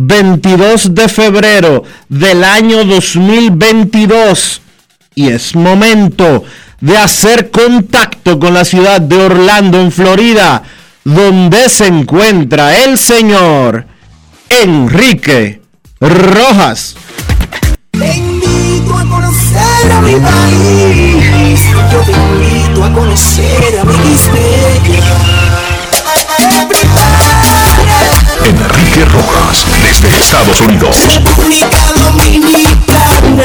22 de febrero del año 2022 y es momento de hacer contacto con la ciudad de Orlando, en Florida, donde se encuentra el señor Enrique Rojas. Te invito a conocer a mi país. Yo te invito a conocer a mi Enrique Rojas, Estados Unidos. República Dominicana.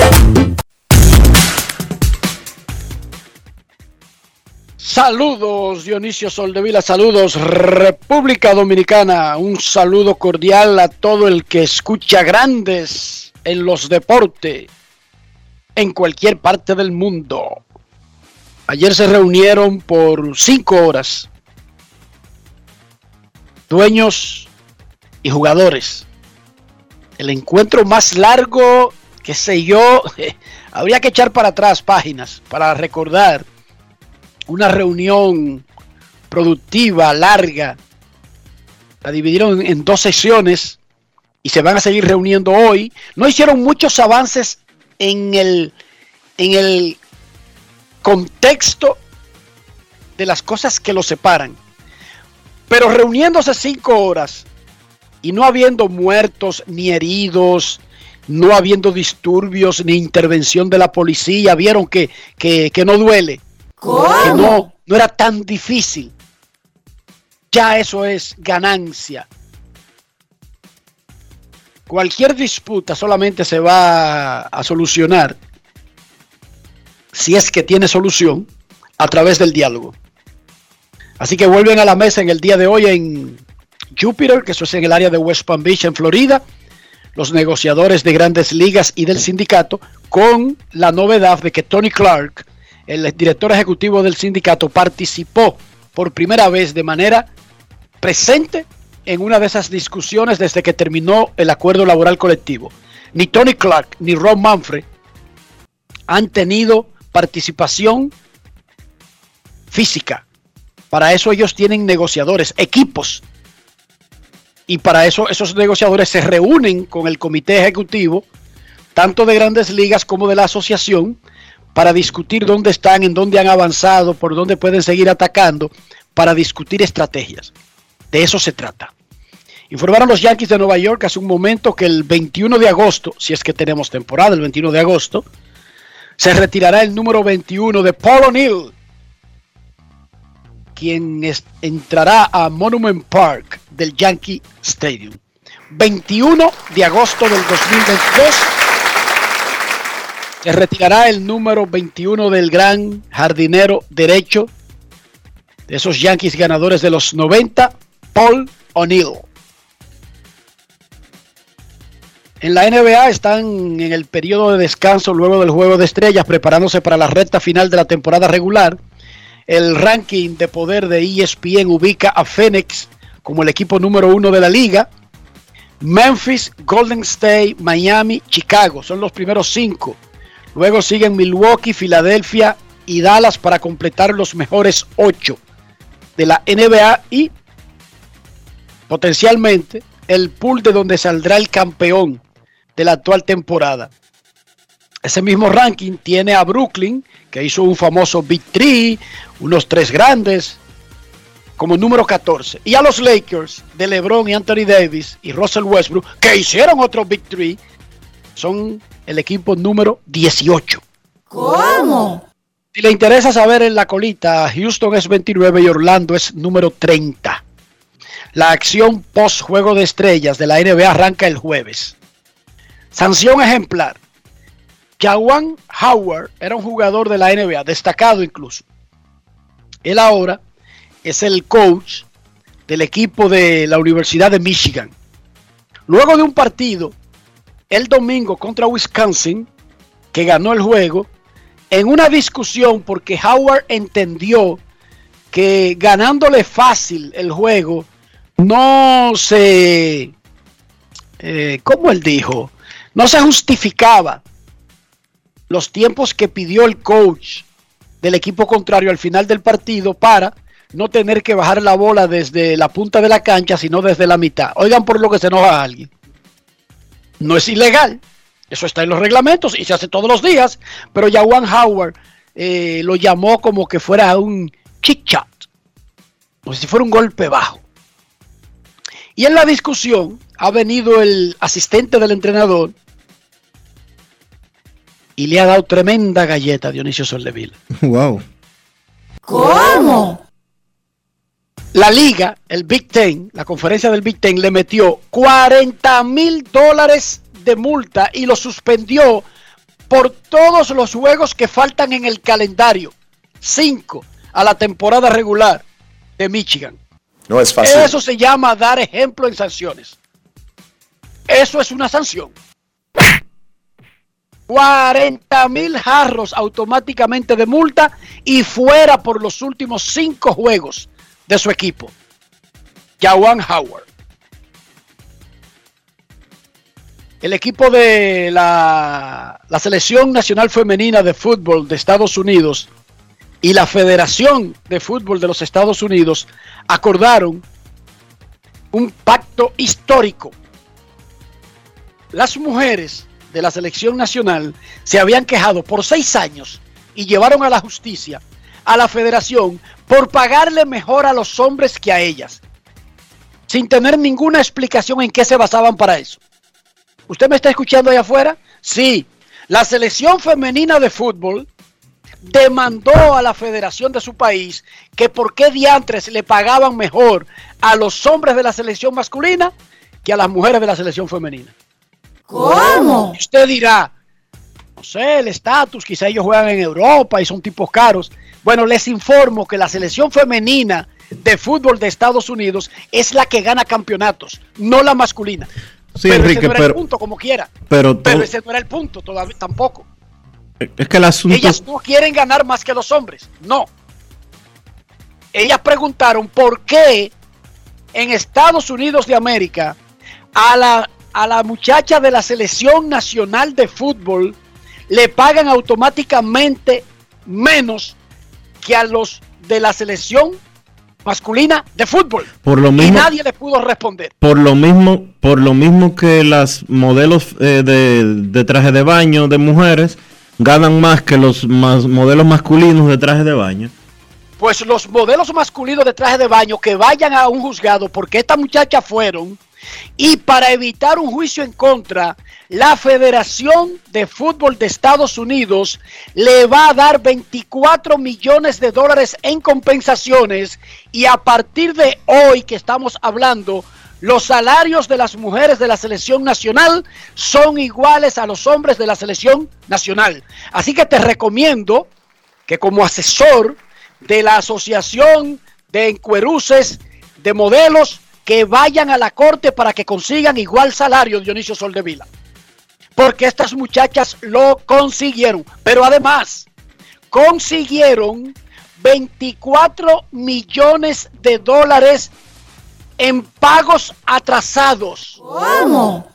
Saludos Dionisio Soldevila, saludos República Dominicana, un saludo cordial a todo el que escucha grandes en los deportes en cualquier parte del mundo. Ayer se reunieron por cinco horas dueños y jugadores. El encuentro más largo, que sé yo, habría que echar para atrás páginas para recordar una reunión productiva, larga. La dividieron en dos sesiones y se van a seguir reuniendo hoy. No hicieron muchos avances en el, en el contexto de las cosas que los separan. Pero reuniéndose cinco horas y no habiendo muertos ni heridos, no habiendo disturbios ni intervención de la policía, vieron que, que, que no duele, que no, no era tan difícil. Ya eso es ganancia. Cualquier disputa solamente se va a solucionar si es que tiene solución a través del diálogo. Así que vuelven a la mesa en el día de hoy en Jupiter, que eso es en el área de West Palm Beach, en Florida, los negociadores de grandes ligas y del sindicato, con la novedad de que Tony Clark, el director ejecutivo del sindicato, participó por primera vez de manera presente en una de esas discusiones desde que terminó el acuerdo laboral colectivo. Ni Tony Clark ni Ron Manfred han tenido participación física. Para eso ellos tienen negociadores, equipos. Y para eso esos negociadores se reúnen con el comité ejecutivo, tanto de grandes ligas como de la asociación, para discutir dónde están, en dónde han avanzado, por dónde pueden seguir atacando, para discutir estrategias. De eso se trata. Informaron los Yankees de Nueva York hace un momento que el 21 de agosto, si es que tenemos temporada, el 21 de agosto, se retirará el número 21 de Paul O'Neill, quien es- entrará a Monument Park del Yankee Stadium. 21 de agosto del 2022 se retirará el número 21 del gran jardinero derecho de esos Yankees ganadores de los 90, Paul O'Neill. En la NBA están en el periodo de descanso luego del juego de estrellas, preparándose para la recta final de la temporada regular. El ranking de poder de ESPN ubica a Phoenix como el equipo número uno de la liga. Memphis, Golden State, Miami, Chicago son los primeros cinco. Luego siguen Milwaukee, Filadelfia y Dallas para completar los mejores ocho de la NBA y potencialmente el pool de donde saldrá el campeón de la actual temporada. Ese mismo ranking tiene a Brooklyn, que hizo un famoso Big Three, unos tres grandes, como número 14. Y a los Lakers de LeBron y Anthony Davis y Russell Westbrook, que hicieron otro Big Three, son el equipo número 18. ¿Cómo? Si le interesa saber en la colita, Houston es 29 y Orlando es número 30. La acción post juego de estrellas de la NBA arranca el jueves. Sanción ejemplar. Jawan Howard era un jugador de la NBA, destacado incluso. Él ahora es el coach del equipo de la Universidad de Michigan. Luego de un partido, el domingo contra Wisconsin, que ganó el juego, en una discusión porque Howard entendió que ganándole fácil el juego, no se, eh, como él dijo, no se justificaba los tiempos que pidió el coach del equipo contrario al final del partido para no tener que bajar la bola desde la punta de la cancha, sino desde la mitad. Oigan por lo que se enoja a alguien. No es ilegal, eso está en los reglamentos y se hace todos los días, pero ya Juan Howard eh, lo llamó como que fuera un chit chat, como si fuera un golpe bajo. Y en la discusión ha venido el asistente del entrenador y le ha dado tremenda galleta a Dionisio Soldevila. Wow. ¿Cómo? La liga, el Big Ten, la conferencia del Big Ten, le metió 40 mil dólares de multa y lo suspendió por todos los juegos que faltan en el calendario. Cinco a la temporada regular de Michigan. No es fácil. Eso se llama dar ejemplo en sanciones. Eso es una sanción. 40 mil jarros automáticamente de multa y fuera por los últimos cinco juegos de su equipo. Jawan Howard. El equipo de la, la Selección Nacional Femenina de Fútbol de Estados Unidos y la Federación de Fútbol de los Estados Unidos acordaron un pacto histórico. Las mujeres de la selección nacional se habían quejado por seis años y llevaron a la justicia a la federación por pagarle mejor a los hombres que a ellas, sin tener ninguna explicación en qué se basaban para eso. ¿Usted me está escuchando allá afuera? Sí, la selección femenina de fútbol demandó a la federación de su país que por qué diantres le pagaban mejor a los hombres de la selección masculina que a las mujeres de la selección femenina. ¿Cómo? Usted dirá, no sé, el estatus, quizá ellos juegan en Europa y son tipos caros. Bueno, les informo que la selección femenina de fútbol de Estados Unidos es la que gana campeonatos, no la masculina. Sí, pero Enrique, ese no era pero, el punto, como quiera. pero, Pero ese no era el punto todavía tampoco. es que el asunto Ellas no quieren ganar más que los hombres. No. Ellas preguntaron por qué en Estados Unidos de América a la, a la muchacha de la selección nacional de fútbol le pagan automáticamente menos que a los de la selección masculina de fútbol. por lo Y mismo nadie le pudo responder. por lo mismo por lo mismo que las modelos eh, de, de traje de baño de mujeres ganan más que los más modelos masculinos de traje de baño. Pues los modelos masculinos de traje de baño que vayan a un juzgado porque estas muchachas fueron y para evitar un juicio en contra, la Federación de Fútbol de Estados Unidos le va a dar 24 millones de dólares en compensaciones y a partir de hoy que estamos hablando, los salarios de las mujeres de la selección nacional son iguales a los hombres de la selección nacional. Así que te recomiendo que como asesor de la Asociación de encueruces, de modelos que vayan a la corte para que consigan igual salario Dionisio Soldevila. Porque estas muchachas lo consiguieron. Pero además, consiguieron 24 millones de dólares en pagos atrasados. ¿Cómo?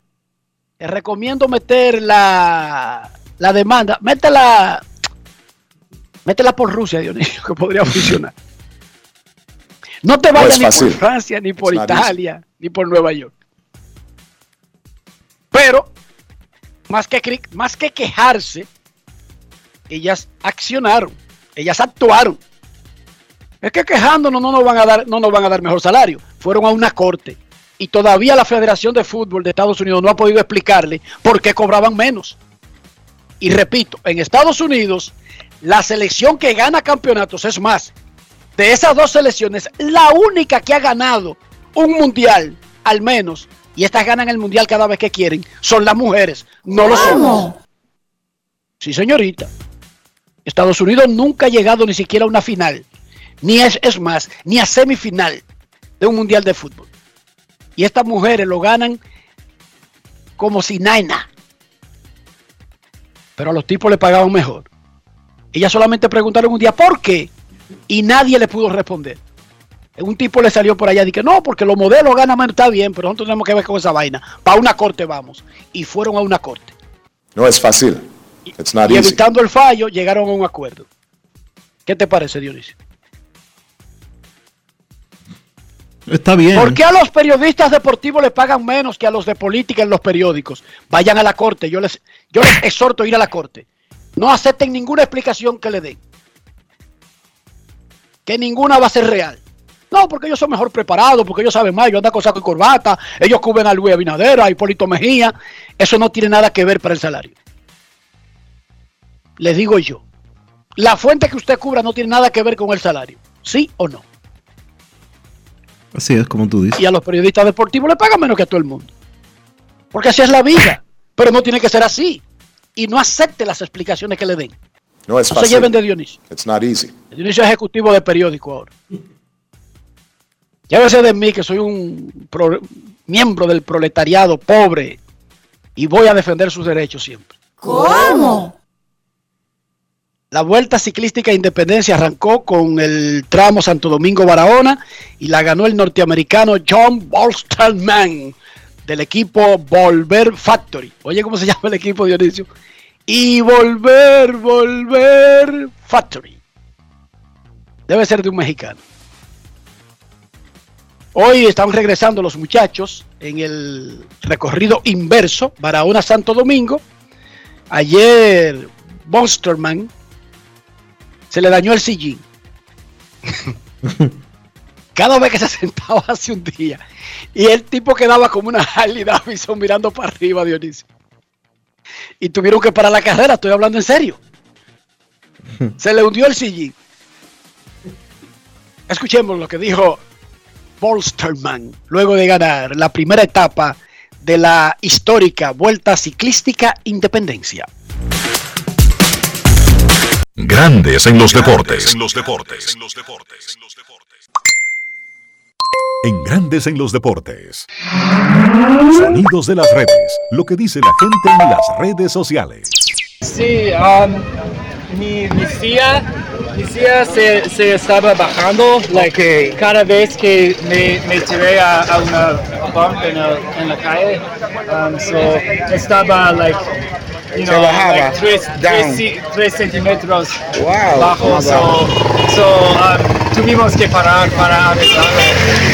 Te recomiendo meter la, la demanda. Métela, métela por Rusia, Dionisio, que podría funcionar. No te vayas ni por. Francia, ni por Italia, ni por Nueva York. Pero, más que, más que quejarse, ellas accionaron, ellas actuaron. Es que quejándonos no nos van a dar, no nos van a dar mejor salario. Fueron a una corte y todavía la Federación de Fútbol de Estados Unidos no ha podido explicarle por qué cobraban menos. Y repito, en Estados Unidos, la selección que gana campeonatos es más. De esas dos selecciones, la única que ha ganado un mundial, al menos, y estas ganan el mundial cada vez que quieren, son las mujeres, no los hombres. Sí, señorita. Estados Unidos nunca ha llegado ni siquiera a una final, ni es, es más, ni a semifinal de un mundial de fútbol. Y estas mujeres lo ganan como si nada. Pero a los tipos le pagaban mejor. Ellas solamente preguntaron un día por qué y nadie le pudo responder. Un tipo le salió por allá y dije, no, porque los modelos ganan menos, está bien, pero nosotros tenemos que ver con esa vaina. Para una corte vamos. Y fueron a una corte. No es fácil. It's not Y easy. evitando el fallo, llegaron a un acuerdo. ¿Qué te parece, Dionisio? Está bien. ¿Por qué a los periodistas deportivos les pagan menos que a los de política en los periódicos? Vayan a la corte, yo les, yo les exhorto a ir a la corte. No acepten ninguna explicación que le den. Que ninguna va a ser real. No, porque ellos son mejor preparados, porque ellos saben más, yo ando con saco y corbata, ellos cubren a Luis Abinader, a Hipólito Mejía. Eso no tiene nada que ver para el salario. Les digo yo, la fuente que usted cubra no tiene nada que ver con el salario. ¿Sí o no? Así es como tú dices. y a los periodistas deportivos le pagan menos que a todo el mundo. Porque así es la vida. Pero no tiene que ser así. Y no acepte las explicaciones que le den. No es No se lleven fácil. de Dionisio. It's not easy. Dionisio es ejecutivo de periódico ahora. Llévese de mí que soy un pro- miembro del proletariado pobre y voy a defender sus derechos siempre. ¿Cómo? La Vuelta Ciclística Independencia arrancó con el tramo Santo Domingo Barahona y la ganó el norteamericano John Bolsterman del equipo Volver Factory. Oye, ¿cómo se llama el equipo, Dionisio? Y Volver, Volver Factory. Debe ser de un mexicano. Hoy están regresando los muchachos en el recorrido inverso, Barahona Santo Domingo. Ayer Monsterman se le dañó el sillín. Cada vez que se sentaba hace un día. Y el tipo quedaba como una Harley Davidson mirando para arriba, Dionisio. Y tuvieron que parar la carrera, estoy hablando en serio. Se le hundió el sillín. Escuchemos lo que dijo Bolsterman luego de ganar la primera etapa de la histórica Vuelta Ciclística Independencia. Grandes en los deportes. En los deportes. En Grandes en los deportes. Sonidos de las redes. Lo que dice la gente en las redes sociales. Sí, um, mi, mi tía, mi tía se, se estaba bajando like, cada vez que me, me tiré a, a una bump en, el- en la calle. Um, so estaba like, you know, like tres, tres, tres centímetros bajo. So, so, um, tuvimos que parar para arreglarlo.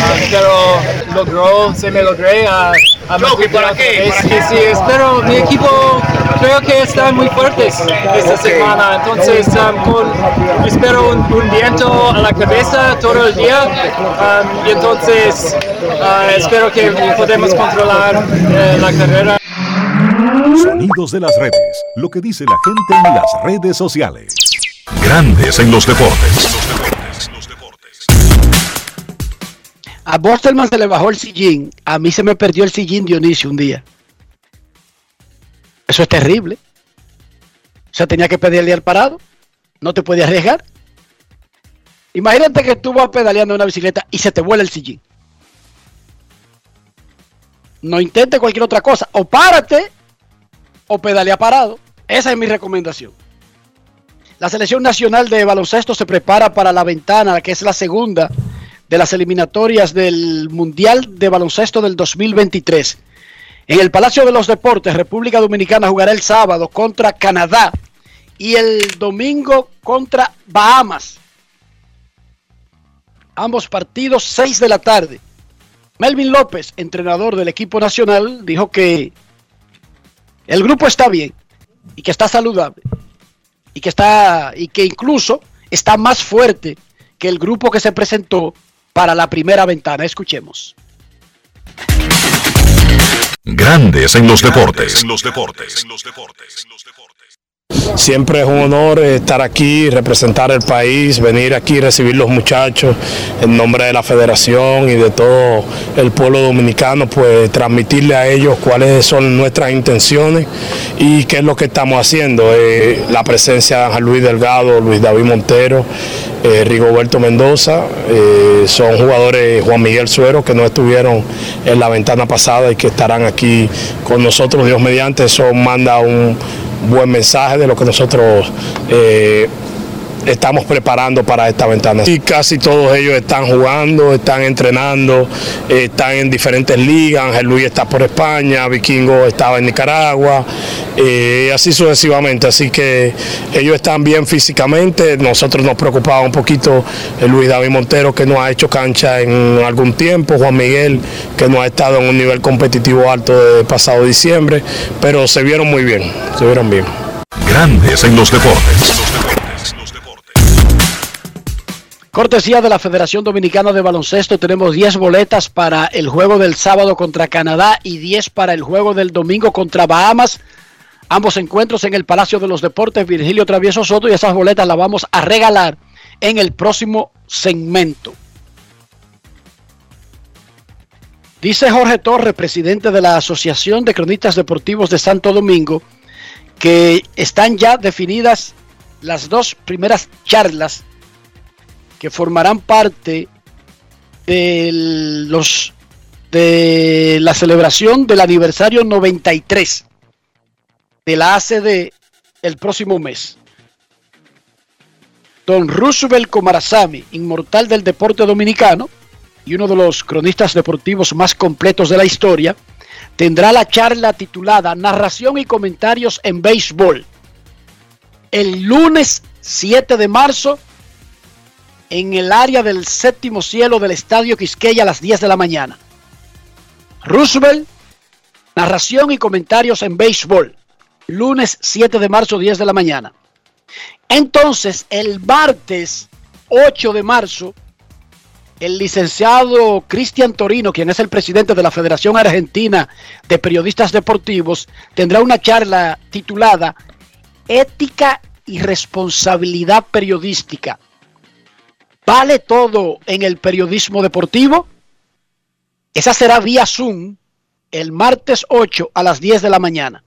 Um, pero logró, se me logré a, a ¿para qué? Sí, sí, espero, mi equipo creo que están muy fuertes esta semana, entonces um, con- espero un, un viento a la cabeza todo el día. Um, y entonces uh, espero que podemos controlar eh, la carrera. Sonidos de las redes. Lo que dice la gente en las redes sociales. Grandes en los deportes. A Bostelman se le bajó el sillín. A mí se me perdió el sillín Dionisio un día. Eso es terrible. O sea, tenía que pedirle al parado. No te podía arriesgar. Imagínate que tú vas pedaleando una bicicleta y se te vuela el sillín. No intente cualquier otra cosa. O párate o pedalea parado. Esa es mi recomendación. La selección nacional de baloncesto se prepara para la ventana, que es la segunda de las eliminatorias del Mundial de Baloncesto del 2023. En el Palacio de los Deportes, República Dominicana jugará el sábado contra Canadá y el domingo contra Bahamas. Ambos partidos 6 de la tarde. Melvin López, entrenador del equipo nacional, dijo que el grupo está bien y que está saludable y que está y que incluso está más fuerte que el grupo que se presentó para la primera ventana. Escuchemos. Grandes en los deportes. En los deportes. Siempre es un honor estar aquí, representar el país, venir aquí, recibir los muchachos en nombre de la federación y de todo el pueblo dominicano, pues transmitirle a ellos cuáles son nuestras intenciones y qué es lo que estamos haciendo. Eh, la presencia de Ángel Luis Delgado, Luis David Montero, eh, Rigoberto Mendoza, eh, son jugadores Juan Miguel Suero que no estuvieron en la ventana pasada y que estarán aquí con nosotros, Dios mediante, eso manda un buen mensaje de lo que nosotros eh, estamos preparando para esta ventana. Y casi todos ellos están jugando, están entrenando, eh, están en diferentes ligas. Ángel Luis está por España, Vikingo estaba en Nicaragua, eh, así sucesivamente. Así que ellos están bien físicamente. Nosotros nos preocupaba un poquito el Luis David Montero, que no ha hecho cancha en algún tiempo, Juan Miguel, que no ha estado en un nivel competitivo alto de pasado diciembre, pero se vieron muy bien, se vieron bien. Grandes en los deportes. Cortesía de la Federación Dominicana de Baloncesto, tenemos 10 boletas para el juego del sábado contra Canadá y 10 para el juego del domingo contra Bahamas. Ambos encuentros en el Palacio de los Deportes, Virgilio Travieso Soto, y esas boletas las vamos a regalar en el próximo segmento. Dice Jorge Torres, presidente de la Asociación de Cronistas Deportivos de Santo Domingo, que están ya definidas las dos primeras charlas que formarán parte de los de la celebración del aniversario 93 de la ACD el próximo mes. Don Roosevelt Comarazami, inmortal del deporte dominicano y uno de los cronistas deportivos más completos de la historia, tendrá la charla titulada Narración y comentarios en béisbol el lunes 7 de marzo en el área del séptimo cielo del Estadio Quisqueya a las 10 de la mañana. Roosevelt, narración y comentarios en béisbol, lunes 7 de marzo 10 de la mañana. Entonces, el martes 8 de marzo, el licenciado Cristian Torino, quien es el presidente de la Federación Argentina de Periodistas Deportivos, tendrá una charla titulada Ética y Responsabilidad Periodística ¿Vale todo en el periodismo deportivo? Esa será vía Zoom el martes 8 a las 10 de la mañana.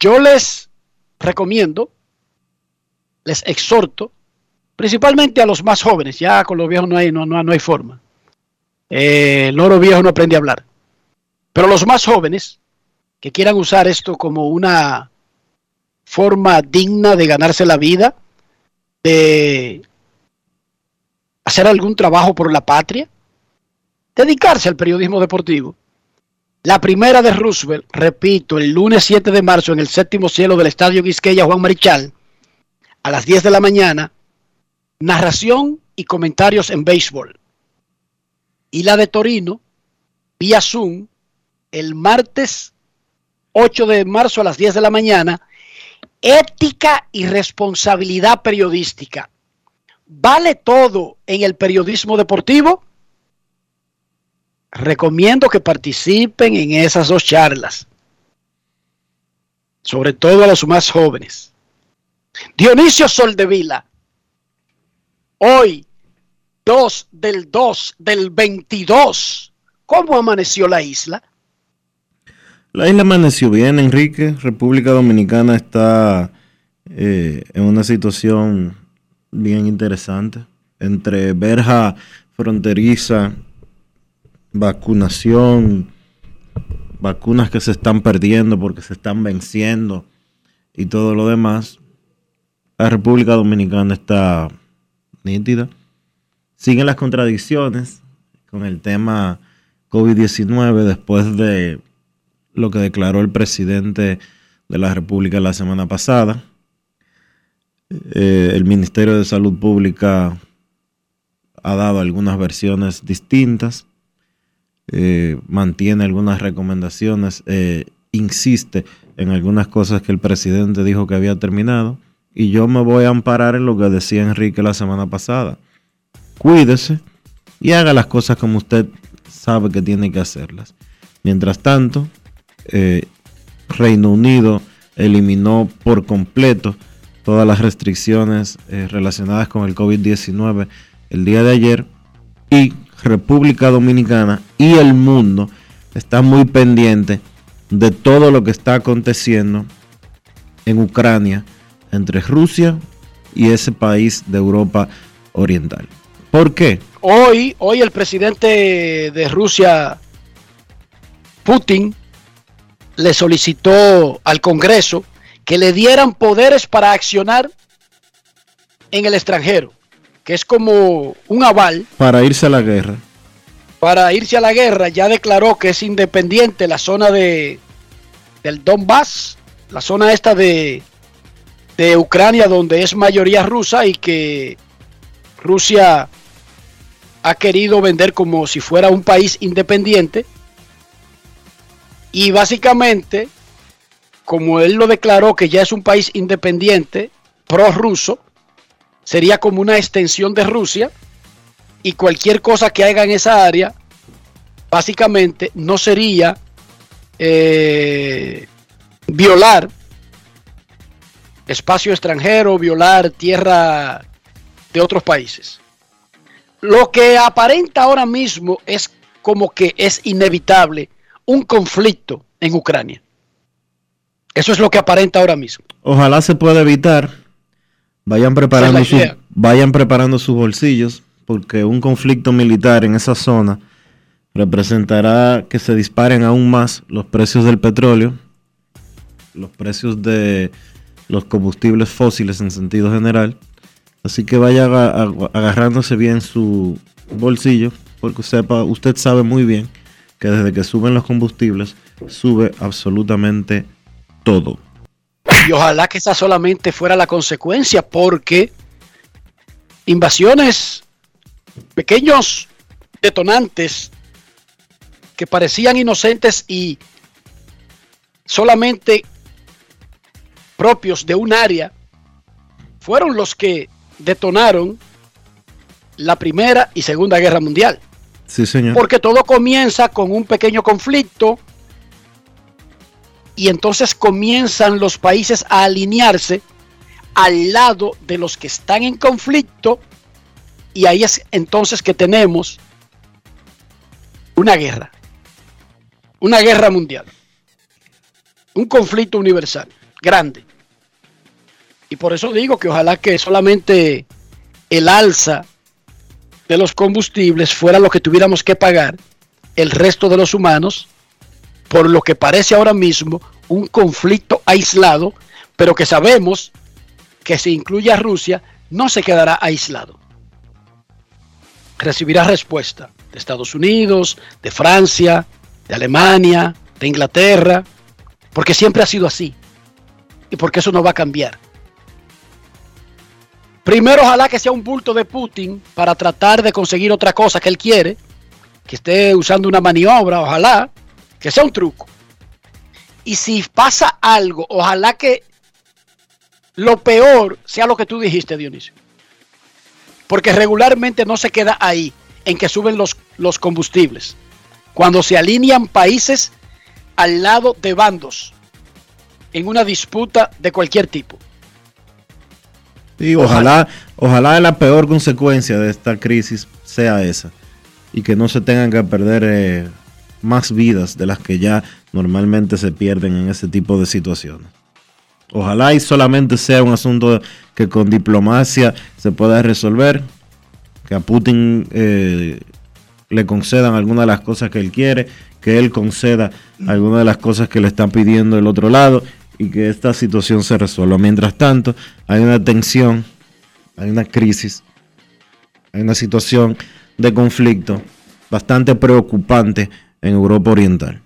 Yo les recomiendo, les exhorto, principalmente a los más jóvenes, ya con los viejos no hay, no, no, hay forma. Eh, el loro viejo no aprende a hablar. Pero los más jóvenes que quieran usar esto como una forma digna de ganarse la vida, de hacer algún trabajo por la patria, dedicarse al periodismo deportivo. La primera de Roosevelt, repito, el lunes 7 de marzo en el séptimo cielo del Estadio Quisqueya Juan Marichal, a las 10 de la mañana, narración y comentarios en béisbol. Y la de Torino, vía Zoom, el martes 8 de marzo a las 10 de la mañana, ética y responsabilidad periodística. ¿Vale todo en el periodismo deportivo? Recomiendo que participen en esas dos charlas, sobre todo a los más jóvenes. Dionisio Soldevila, hoy 2 del 2 del 22, ¿cómo amaneció la isla? La isla amaneció bien, Enrique. República Dominicana está eh, en una situación bien interesante. Entre verja fronteriza, vacunación, vacunas que se están perdiendo porque se están venciendo y todo lo demás, la República Dominicana está nítida. Siguen las contradicciones con el tema COVID-19 después de lo que declaró el presidente de la República la semana pasada. Eh, el Ministerio de Salud Pública ha dado algunas versiones distintas, eh, mantiene algunas recomendaciones, eh, insiste en algunas cosas que el presidente dijo que había terminado, y yo me voy a amparar en lo que decía Enrique la semana pasada. Cuídese y haga las cosas como usted sabe que tiene que hacerlas. Mientras tanto, Reino Unido eliminó por completo todas las restricciones eh, relacionadas con el COVID-19 el día de ayer y República Dominicana y el mundo están muy pendientes de todo lo que está aconteciendo en Ucrania entre Rusia y ese país de Europa Oriental. ¿Por qué? Hoy, hoy el presidente de Rusia, Putin, le solicitó al Congreso que le dieran poderes para accionar en el extranjero, que es como un aval. Para irse a la guerra. Para irse a la guerra, ya declaró que es independiente la zona de del Donbass, la zona esta de, de Ucrania donde es mayoría rusa y que Rusia ha querido vender como si fuera un país independiente y básicamente, como él lo declaró que ya es un país independiente, pro-ruso, sería como una extensión de Rusia y cualquier cosa que haga en esa área, básicamente no sería eh, violar espacio extranjero, violar tierra de otros países. Lo que aparenta ahora mismo es como que es inevitable un conflicto en Ucrania. Eso es lo que aparenta ahora mismo. Ojalá se pueda evitar. Vayan preparando, vayan preparando sus bolsillos, porque un conflicto militar en esa zona representará que se disparen aún más los precios del petróleo, los precios de los combustibles fósiles en sentido general. Así que vaya agarrándose bien su bolsillo, porque sepa, usted sabe muy bien que desde que suben los combustibles, sube absolutamente todo. Y ojalá que esa solamente fuera la consecuencia, porque invasiones, pequeños detonantes que parecían inocentes y solamente propios de un área, fueron los que detonaron la Primera y Segunda Guerra Mundial. Porque todo comienza con un pequeño conflicto y entonces comienzan los países a alinearse al lado de los que están en conflicto y ahí es entonces que tenemos una guerra, una guerra mundial, un conflicto universal, grande. Y por eso digo que ojalá que solamente el alza de los combustibles fuera lo que tuviéramos que pagar el resto de los humanos por lo que parece ahora mismo un conflicto aislado, pero que sabemos que si incluye a Rusia, no se quedará aislado. Recibirá respuesta de Estados Unidos, de Francia, de Alemania, de Inglaterra, porque siempre ha sido así y porque eso no va a cambiar. Primero, ojalá que sea un bulto de Putin para tratar de conseguir otra cosa que él quiere, que esté usando una maniobra, ojalá, que sea un truco. Y si pasa algo, ojalá que lo peor sea lo que tú dijiste, Dionisio. Porque regularmente no se queda ahí, en que suben los, los combustibles. Cuando se alinean países al lado de bandos en una disputa de cualquier tipo. Y ojalá, ojalá la peor consecuencia de esta crisis sea esa. Y que no se tengan que perder eh, más vidas de las que ya normalmente se pierden en ese tipo de situaciones. Ojalá y solamente sea un asunto que con diplomacia se pueda resolver, que a Putin eh, le concedan algunas de las cosas que él quiere, que él conceda algunas de las cosas que le están pidiendo el otro lado y que esta situación se resuelva. Mientras tanto, hay una tensión, hay una crisis, hay una situación de conflicto bastante preocupante en Europa Oriental.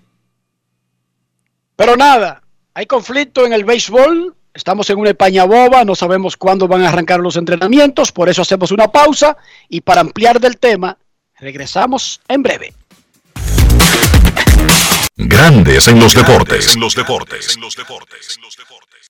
Pero nada, hay conflicto en el béisbol. Estamos en una España boba, no sabemos cuándo van a arrancar los entrenamientos, por eso hacemos una pausa y para ampliar del tema, regresamos en breve. Grandes en los deportes. En los deportes.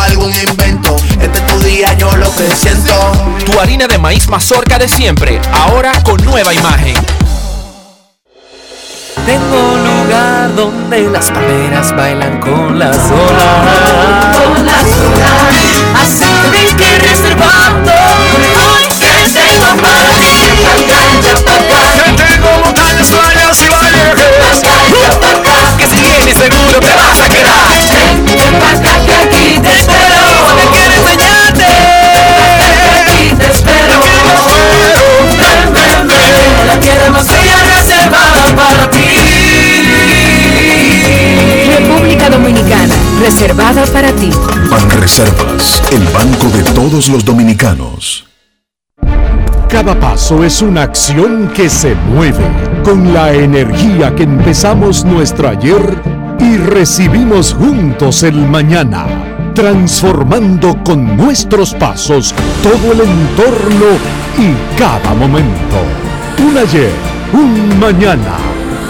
algún invento. Este es tu día, yo lo presiento. Tu harina de maíz mazorca de siempre, ahora con nueva imagen. Tengo un lugar donde las palmeras bailan con las olas. Con las olas. Así tenéis que reservando. Hoy que tengo para ti. Que tengo montañas, playas y valles. Que si vienes seguro te vas a quedar. Ven pa' acá ti. República Dominicana, reservada para ti. Banreservas, el banco de todos los dominicanos. Cada paso es una acción que se mueve con la energía que empezamos nuestro ayer y recibimos juntos el mañana, transformando con nuestros pasos todo el entorno y cada momento. Un ayer, un mañana,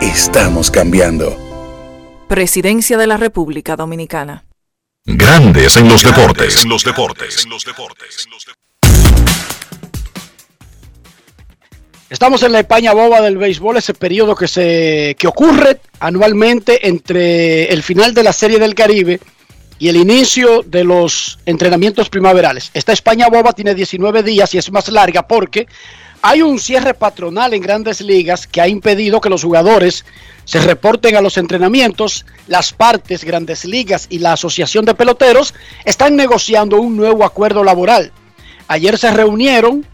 Estamos cambiando. Presidencia de la República Dominicana. Grandes en los deportes. En los deportes. Estamos en la España boba del béisbol, ese periodo que se que ocurre anualmente entre el final de la Serie del Caribe y el inicio de los entrenamientos primaverales. Esta España boba tiene 19 días y es más larga porque hay un cierre patronal en grandes ligas que ha impedido que los jugadores se reporten a los entrenamientos. Las partes, grandes ligas y la Asociación de Peloteros están negociando un nuevo acuerdo laboral. Ayer se reunieron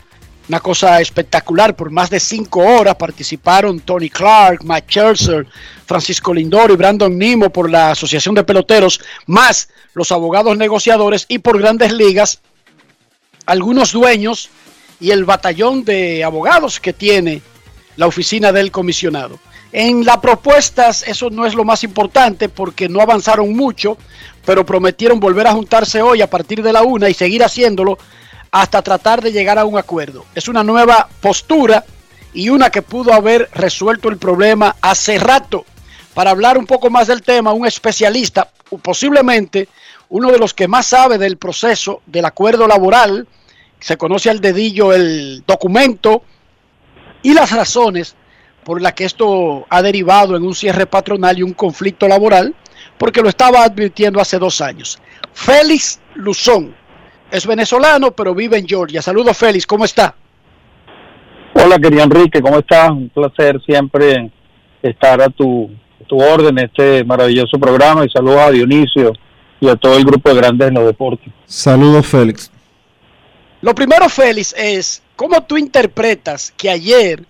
una cosa espectacular, por más de cinco horas participaron Tony Clark, Matt Scherzer, Francisco Lindor y Brandon Nimo por la Asociación de Peloteros, más los abogados negociadores y por grandes ligas, algunos dueños y el batallón de abogados que tiene la oficina del comisionado. En las propuestas eso no es lo más importante porque no avanzaron mucho, pero prometieron volver a juntarse hoy a partir de la una y seguir haciéndolo hasta tratar de llegar a un acuerdo. Es una nueva postura y una que pudo haber resuelto el problema hace rato. Para hablar un poco más del tema, un especialista, posiblemente uno de los que más sabe del proceso del acuerdo laboral, se conoce al dedillo el documento y las razones por las que esto ha derivado en un cierre patronal y un conflicto laboral, porque lo estaba advirtiendo hace dos años. Félix Luzón es venezolano, pero vive en Georgia. Saludos, Félix, ¿cómo está? Hola, querido Enrique, ¿cómo estás? Un placer siempre estar a tu, tu orden en este maravilloso programa y saludos a Dionisio y a todo el grupo de grandes en los deportes. Saludos, Félix. Lo primero, Félix, es cómo tú interpretas que ayer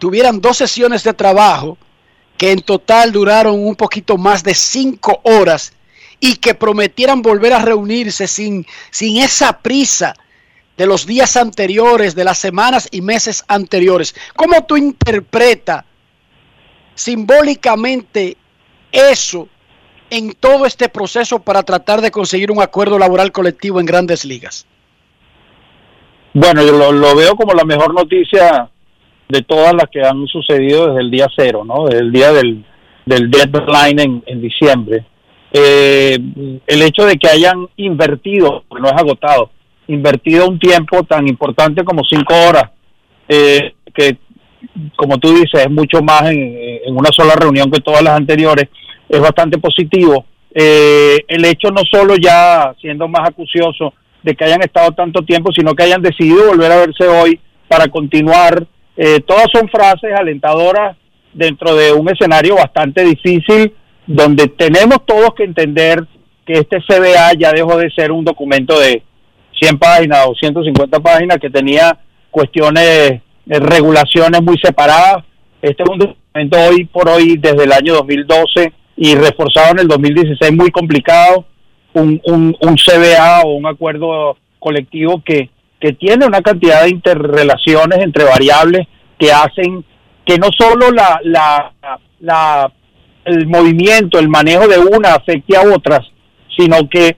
tuvieran dos sesiones de trabajo que en total duraron un poquito más de cinco horas y que prometieran volver a reunirse sin, sin esa prisa de los días anteriores, de las semanas y meses anteriores. ¿Cómo tú interpretas simbólicamente eso en todo este proceso para tratar de conseguir un acuerdo laboral colectivo en grandes ligas? Bueno, yo lo, lo veo como la mejor noticia de todas las que han sucedido desde el día cero, ¿no? Desde el día del, del deadline en, diciembre. Eh, el hecho de que hayan invertido, no es agotado, invertido un tiempo tan importante como cinco horas, eh, que como tú dices es mucho más en, en, una sola reunión que todas las anteriores, es bastante positivo. Eh, el hecho no solo ya siendo más acucioso de que hayan estado tanto tiempo, sino que hayan decidido volver a verse hoy para continuar. Eh, todas son frases alentadoras dentro de un escenario bastante difícil donde tenemos todos que entender que este CBA ya dejó de ser un documento de 100 páginas o 150 páginas que tenía cuestiones, de regulaciones muy separadas. Este es un documento hoy por hoy desde el año 2012 y reforzado en el 2016 muy complicado, un, un, un CBA o un acuerdo colectivo que, que tiene una cantidad de interrelaciones entre variables que hacen que no solo la, la, la el movimiento, el manejo de una afecte a otras, sino que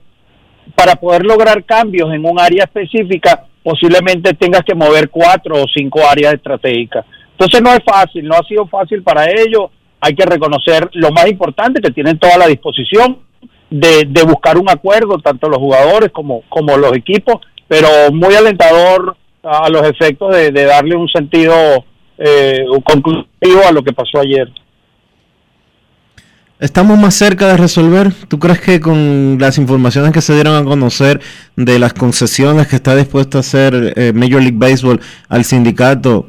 para poder lograr cambios en un área específica, posiblemente tengas que mover cuatro o cinco áreas estratégicas. Entonces no es fácil, no ha sido fácil para ellos. Hay que reconocer lo más importante, que tienen toda la disposición de, de buscar un acuerdo, tanto los jugadores como, como los equipos, pero muy alentador a los efectos de, darle un sentido eh, conclusivo a lo que pasó ayer. ¿Estamos más cerca de resolver? ¿Tú crees que con las informaciones que se dieron a conocer de las concesiones que está dispuesta a hacer eh, Major League Baseball al sindicato,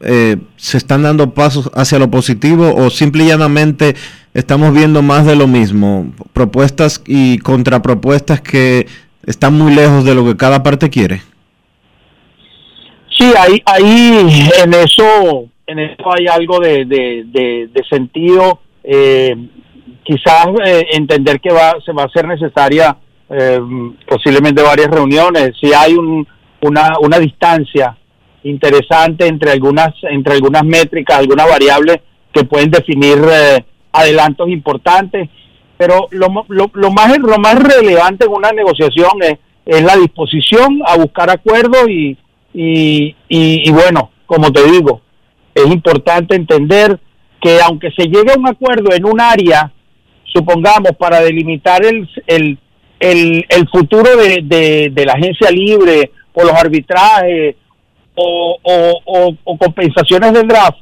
eh, se están dando pasos hacia lo positivo o simple y llanamente estamos viendo más de lo mismo? Propuestas y contrapropuestas que están muy lejos de lo que cada parte quiere. Sí, ahí, ahí en eso, en eso hay algo de, de, de, sentido eh, quizás eh, entender que va, se va a hacer necesaria eh, posiblemente varias reuniones, si hay un, una, una distancia interesante entre algunas, entre algunas métricas, algunas variables que pueden definir eh, adelantos importantes, pero lo, lo, lo, más, lo más relevante en una negociación es, es la disposición a buscar acuerdos y, y, y, bueno, como te digo, es importante entender que aunque se llegue a un acuerdo en un área, supongamos, para delimitar el, el, el, el futuro de, de, de, la agencia libre o los arbitrajes o, o, compensaciones del draft,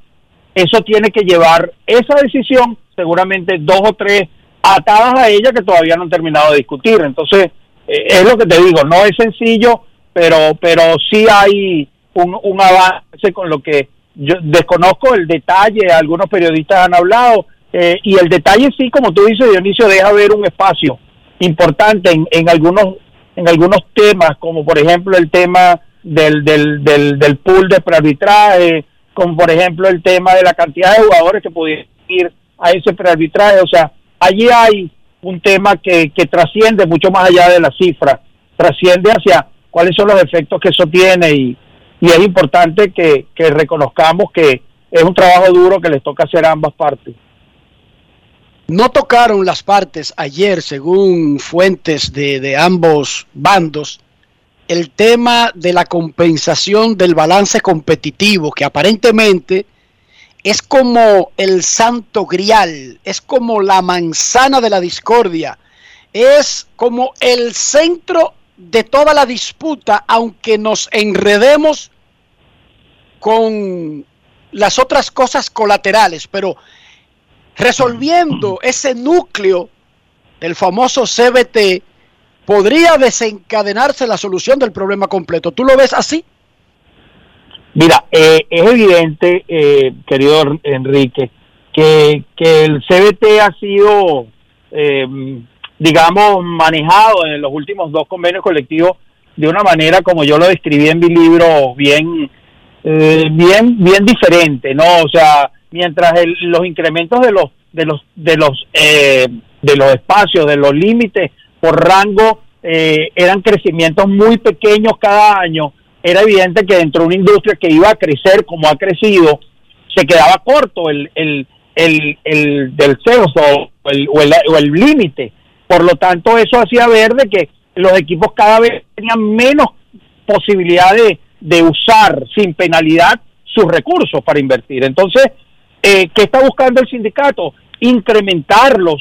eso tiene que llevar esa decisión, seguramente dos o tres atadas a ella que todavía no han terminado de discutir. Entonces, eh, es lo que te digo, no es sencillo, pero, pero sí hay un, un avance con lo que yo desconozco el detalle, algunos periodistas han hablado, eh, y el detalle sí, como tú dices, Dionisio, deja ver un espacio importante en, en algunos en algunos temas, como por ejemplo el tema del, del, del, del pool de prearbitraje, como por ejemplo el tema de la cantidad de jugadores que pudieran ir a ese prearbitraje. O sea, allí hay un tema que, que trasciende mucho más allá de la cifra, trasciende hacia cuáles son los efectos que eso tiene y, y es importante que, que reconozcamos que es un trabajo duro que les toca hacer a ambas partes. No tocaron las partes ayer, según fuentes de, de, ambos bandos, el tema de la compensación del balance competitivo, que aparentemente es como el santo grial, es como la manzana de la discordia, es como el centro de toda la disputa, aunque nos enredemos con las otras cosas colaterales, pero resolviendo ese núcleo del famoso CBT, podría desencadenarse la solución del problema completo. ¿Tú lo ves así? Mira, eh, es evidente, eh, querido Enrique, que, que, el CBT ha sido, eh, digamos, manejado en los últimos dos convenios colectivos de una manera, como yo lo describí en mi libro, bien, bien, bien diferente, ¿no? O sea, mientras los incrementos de los de los de los eh, de los espacios, de los límites por rango, eh, eran crecimientos muy pequeños cada año, era evidente que dentro de una industria que iba a crecer como ha crecido, se quedaba corto el, el, el, el del censo o el, límite. Por lo tanto, eso hacía ver de que los equipos cada vez tenían menos posibilidad de, de usar sin penalidad sus recursos para invertir. Entonces, eh, ¿qué está buscando el sindicato? Incrementarlos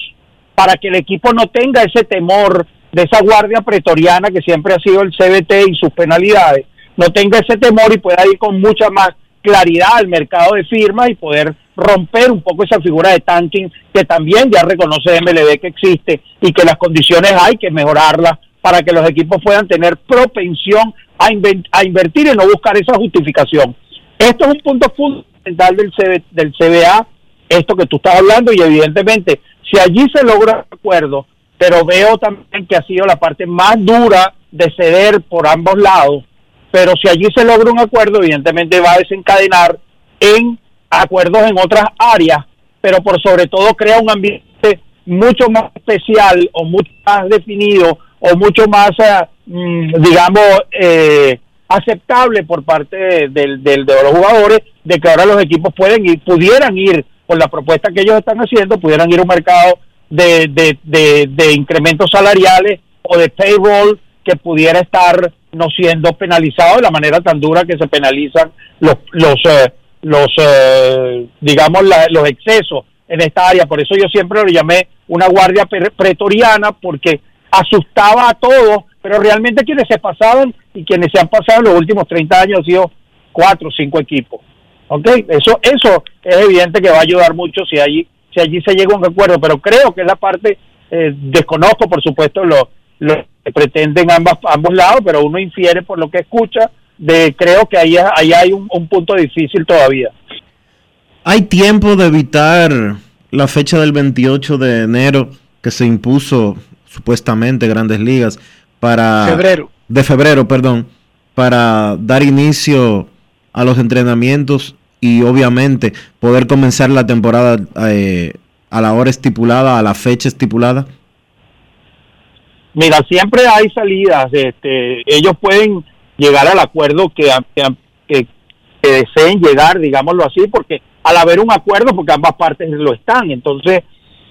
para que el equipo no tenga ese temor de esa guardia pretoriana que siempre ha sido el CBT y sus penalidades, no tenga ese temor y pueda ir con mucha más claridad al mercado de firmas y poder romper un poco esa figura de tanking que también ya reconoce MLB que existe y que las condiciones hay que mejorarlas para que los equipos puedan tener propensión a, a invertir y no buscar esa justificación. Esto es un punto fundamental del, CB, del CBA, esto que tú estás hablando, y evidentemente, si allí se logra un acuerdo, pero veo también que ha sido la parte más dura de ceder por ambos lados, pero si allí se logra un acuerdo, evidentemente va a desencadenar en acuerdos en otras áreas, pero por sobre todo crea un ambiente mucho más especial o mucho más definido o mucho más, eh, mm, digamos, eh, aceptable por parte del, del, de los jugadores de que ahora los equipos pueden ir, pudieran ir con la propuesta que ellos están haciendo, pudieran ir a un mercado de, de, de, incrementos salariales o de payroll que pudiera estar no siendo penalizado de la manera tan dura que se penalizan los los eh, los eh, digamos la, los excesos en esta área. Por eso yo siempre lo llamé una guardia pretoriana porque asustaba a todos pero realmente quienes se pasaban y quienes se han pasado en los últimos 30 años han sido cuatro o cinco equipos ¿ok? eso eso es evidente que va a ayudar mucho si allí si allí se llega a un acuerdo pero creo que es la parte eh, desconozco por supuesto lo, lo que pretenden ambas, ambos lados pero uno infiere por lo que escucha de creo que ahí, ahí hay un, un punto difícil todavía ¿Hay tiempo de evitar la fecha del 28 de enero que se impuso supuestamente Grandes Ligas para febrero. de febrero, perdón, para dar inicio a los entrenamientos y obviamente poder comenzar la temporada eh, a la hora estipulada, a la fecha estipulada? Mira, siempre hay salidas. Este, ellos pueden llegar al acuerdo que, que, que deseen llegar, digámoslo así, porque al haber un acuerdo, porque ambas partes lo están. Entonces,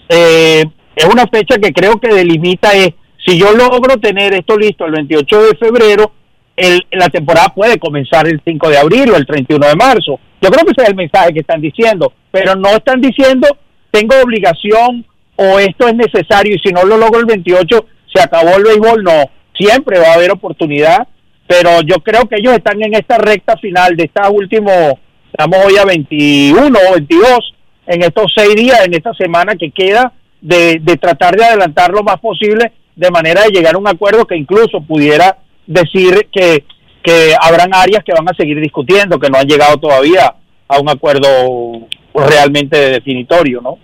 eh, es una fecha que creo que delimita es, si yo logro tener esto listo el 28 de febrero, el, la temporada puede comenzar el 5 de abril o el 31 de marzo. Yo creo que ese es el mensaje que están diciendo, pero no están diciendo tengo obligación o esto es necesario y si no lo logro el 28 se acabó el béisbol, no, siempre va a haber oportunidad, pero yo creo que ellos están en esta recta final de esta último, estamos hoy a 21 o 22, en estos seis días, en esta semana que queda, de, de tratar de adelantar lo más posible, de manera de llegar a un acuerdo que incluso pudiera decir que, que habrán áreas que van a seguir discutiendo, que no han llegado todavía a un acuerdo realmente definitorio, ¿no?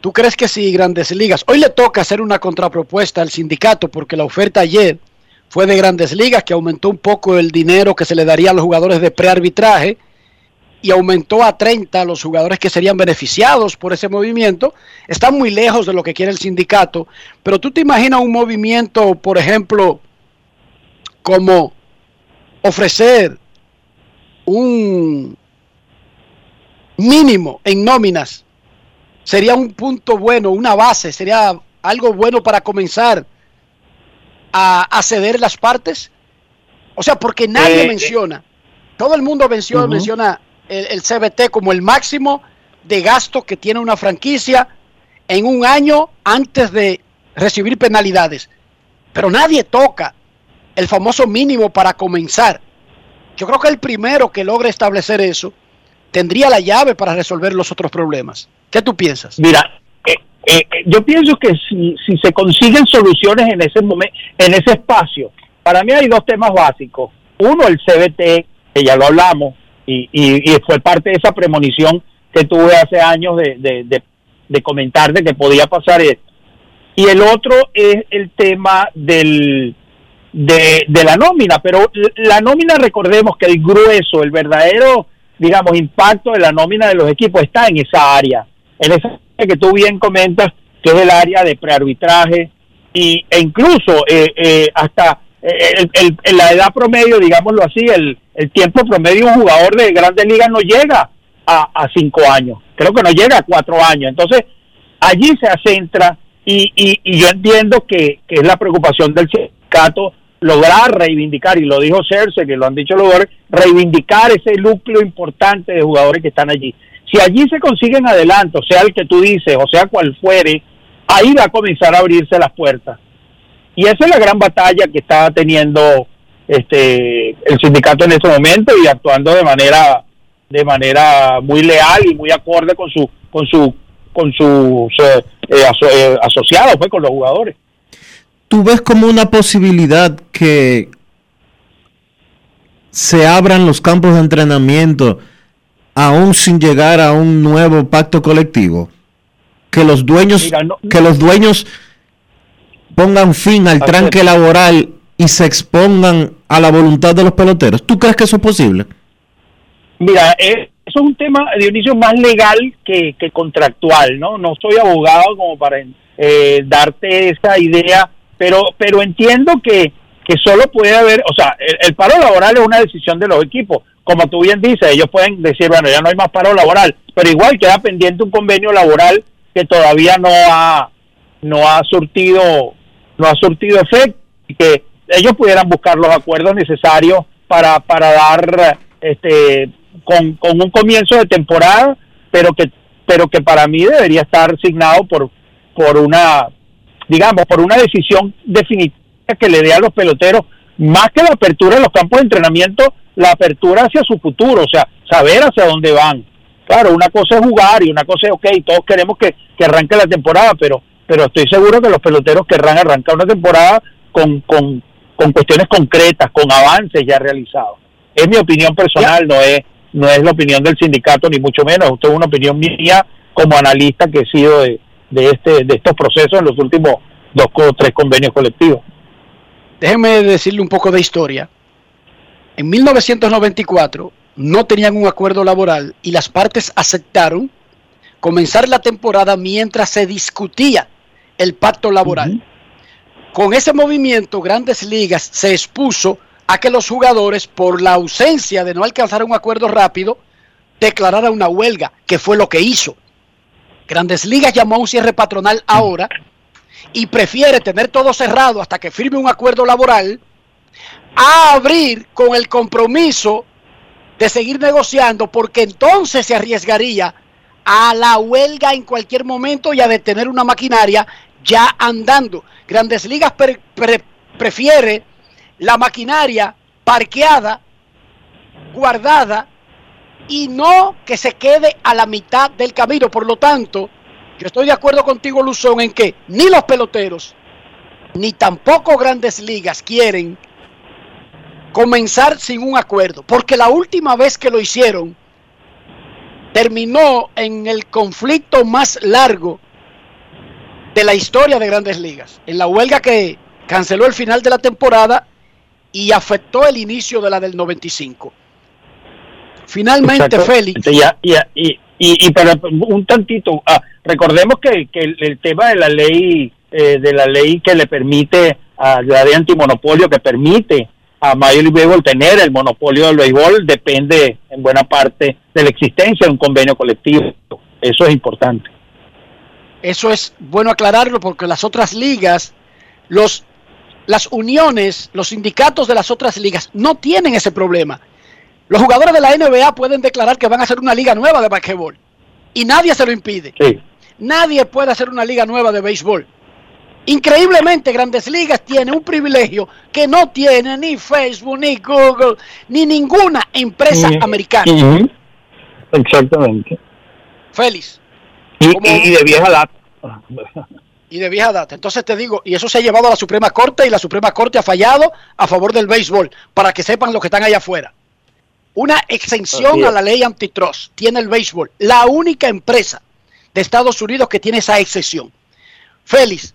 ¿Tú crees que si Grandes Ligas, hoy le toca hacer una contrapropuesta al sindicato porque la oferta ayer fue de Grandes Ligas que aumentó un poco el dinero que se le daría a los jugadores de prearbitraje y aumentó a 30 los jugadores que serían beneficiados por ese movimiento, están muy lejos de lo que quiere el sindicato, pero tú te imaginas un movimiento, por ejemplo, como ofrecer un mínimo en nóminas, sería un punto bueno, una base, sería algo bueno para comenzar a, a ceder las partes. O sea, porque nadie Eh, menciona, todo el mundo menciona, Ujú. menciona el, el CBT como el máximo de gasto que tiene una franquicia en un año antes de recibir penalidades. Pero nadie toca el famoso mínimo para comenzar. Yo creo que el primero que logre establecer eso tendría la llave para resolver los otros problemas. ¿Qué tú piensas? Mira, eh, eh, yo pienso que si, si se consiguen soluciones en ese momento, en ese espacio, para mí hay dos temas básicos. Uno, el CBT, que ya lo hablamos, y, y, fue parte de esa premonición que tuve hace años de, de, de, comentar de que podía pasar esto. Y el otro es el tema del de, de la nómina, pero la nómina recordemos que el grueso, el verdadero, digamos, impacto de la nómina de los equipos está en esa área en esa área que tú bien comentas, que es el área de prearbitraje y, e incluso eh, eh, hasta eh, el- el- en la edad promedio, digámoslo así, el, el tiempo promedio de un jugador de grandes ligas no llega a, cinco años, creo que no llega a cuatro años. Entonces, allí se acentra y, yo entiendo que, es la preocupación del sindicato lograr reivindicar, y lo dijo Cersei, que lo han dicho los jugadores, reivindicar ese núcleo importante de jugadores que están allí. Si allí se consiguen adelantos, sea el que tú dices, o sea cual fuere, ahí va a comenzar a abrirse las puertas. Y esa es la gran batalla que está teniendo este el sindicato en este momento y actuando de manera de manera muy leal y muy acorde con su con su con sus eh, eh, aso- eh, asociados pues con los jugadores ¿Tú ves como una posibilidad que se abran los campos de entrenamiento aún sin llegar a un nuevo pacto colectivo? Que los dueños, Mira, no- que los dueños pongan fin al tranque laboral y se expongan a la voluntad de los peloteros. ¿Tú crees que eso es posible? Mira, eh, eso es un tema, Dionisio, más legal que, que contractual, ¿no? No soy abogado como para eh, darte esa idea, pero, pero entiendo que, que solo puede haber, o sea, el, el paro laboral es una decisión de los equipos. Como tú bien dices, ellos pueden decir, bueno, ya no hay más paro laboral, pero igual queda pendiente un convenio laboral que todavía no ha, no ha surtido, no ha surtido efecto y que ellos pudieran buscar los acuerdos necesarios para, para dar este con, con un comienzo de temporada, pero que pero que para mí debería estar signado por por una digamos por una decisión definitiva que le dé a los peloteros más que la apertura de los campos de entrenamiento, la apertura hacia su futuro, o sea, saber hacia dónde van. Claro, una cosa es jugar y una cosa es, ok, todos queremos que, que arranque la temporada, pero pero estoy seguro que los peloteros querrán arrancar una temporada con, con, con cuestiones concretas, con avances ya realizados. Es mi opinión personal, no es no es la opinión del sindicato ni mucho menos, esto es una opinión mía como analista que he sido de, de este de estos procesos en los últimos dos o tres convenios colectivos. Déjenme decirle un poco de historia. En 1994 no tenían un acuerdo laboral y las partes aceptaron comenzar la temporada mientras se discutía el pacto laboral. Con ese movimiento, Grandes Ligas se expuso a que los jugadores, por la ausencia de no alcanzar un acuerdo rápido, declararan una huelga, que fue lo que hizo. Grandes Ligas llamó a un cierre patronal ahora y prefiere tener todo cerrado hasta que firme un acuerdo laboral a abrir con el compromiso de seguir negociando porque entonces se arriesgaría a la huelga en cualquier momento y a detener una maquinaria ya andando. Grandes Ligas pre- pre- prefiere la maquinaria parqueada, guardada y no que se quede a la mitad del camino. Por lo tanto, yo estoy de acuerdo contigo, Luzón, en que ni los peloteros ni tampoco grandes ligas quieren comenzar sin un acuerdo, porque la última vez que lo hicieron terminó en el conflicto más largo de la historia de grandes ligas, en la huelga que canceló el final de la temporada y afectó el inicio de la del 95. Finalmente, Exacto. Félix, Ya- ya- y, y, y para un tantito, ah, recordemos que, que el, el tema de la ley, eh, de la ley que le permite a la ley antimonopolio que permite a Major League Baseball tener el monopolio del béisbol depende en buena parte de la existencia de un convenio colectivo. Eso es importante. Eso es bueno aclararlo porque las otras ligas, los, las uniones, los sindicatos de las otras ligas no tienen ese problema. Los jugadores de la NBA pueden declarar que van a hacer una liga nueva de basquetbol y nadie se lo impide. Sí. Nadie puede hacer una liga nueva de béisbol. Increíblemente, Grandes Ligas tiene un privilegio que no tiene ni Facebook, ni Google, ni ninguna empresa americana. Exactamente. Félix. Y- y de vieja data. Y de vieja data. Entonces te digo, y eso se ha llevado a la Suprema Corte y la Suprema Corte ha fallado a favor del béisbol, para que sepan los que están allá afuera. Una exención a la ley antitrust tiene el béisbol, la única empresa de Estados Unidos que tiene esa excepción. Félix,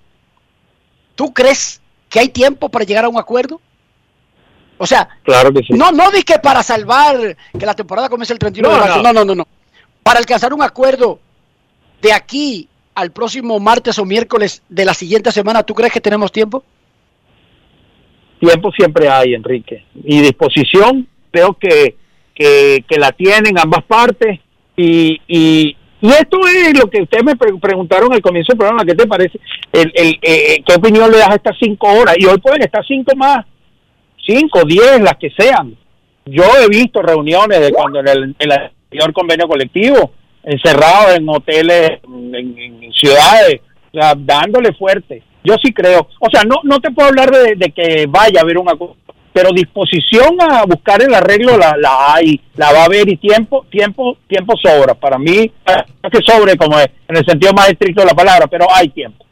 ¿tú crees que hay tiempo para llegar a un acuerdo? O sea, Claro que sí. no, no di que para salvar que la temporada comience el 31 de No, marzo. no. No, no, no, no. Para alcanzar un acuerdo de aquí al próximo martes o miércoles de la siguiente semana, ¿tú crees que tenemos tiempo? Tiempo siempre hay, Enrique. Y disposición, creo que, que, que la tienen ambas partes. Y, y, y esto es lo que ustedes me pre- preguntaron al comienzo del programa, ¿qué te parece? El, el, eh, ¿Qué opinión le das a estas cinco horas? Y hoy pueden estar cinco más, cinco, diez, las que sean. Yo he visto reuniones de cuando en el, en el anterior convenio colectivo, encerrados en hoteles, en, ciudades, o sea, dándole fuerte. Yo sí creo. O sea, no, no te puedo hablar de, que vaya a haber una cosa, pero disposición a buscar el arreglo la, la hay, la va a haber y tiempo, tiempo, tiempo sobra. Para mí, es que sobre como en el sentido más estricto de la palabra, pero hay tiempo.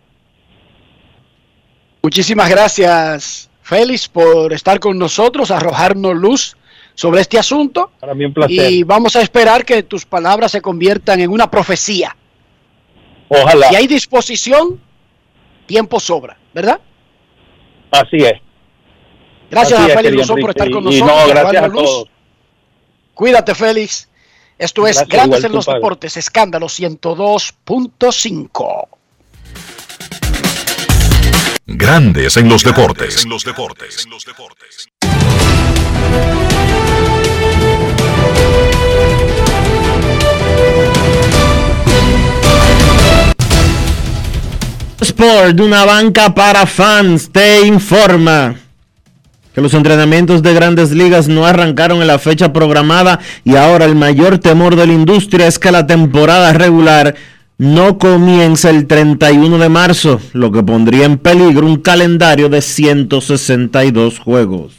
Muchísimas gracias, Félix, por estar con nosotros, arrojarnos luz sobre este asunto. Para mí un placer. Y vamos a esperar que tus palabras se conviertan en una profecía. Ojalá. Si hay disposición, tiempo sobra, ¿verdad? Así es. Gracias Así a Félix Luzón por estar con Y- y nosotros. no, gracias a todos. Cuídate, Félix. Esto es Gracias, Grandes igual en los padre. Deportes, Escándalo 102.5. Grandes en los deportes. En los deportes. Sport, una banca para fans, te informa que los entrenamientos de grandes ligas no arrancaron en la fecha programada y ahora el mayor temor de la industria es que la temporada regular no comience el 31 de marzo, lo que pondría en peligro un calendario de 162 juegos.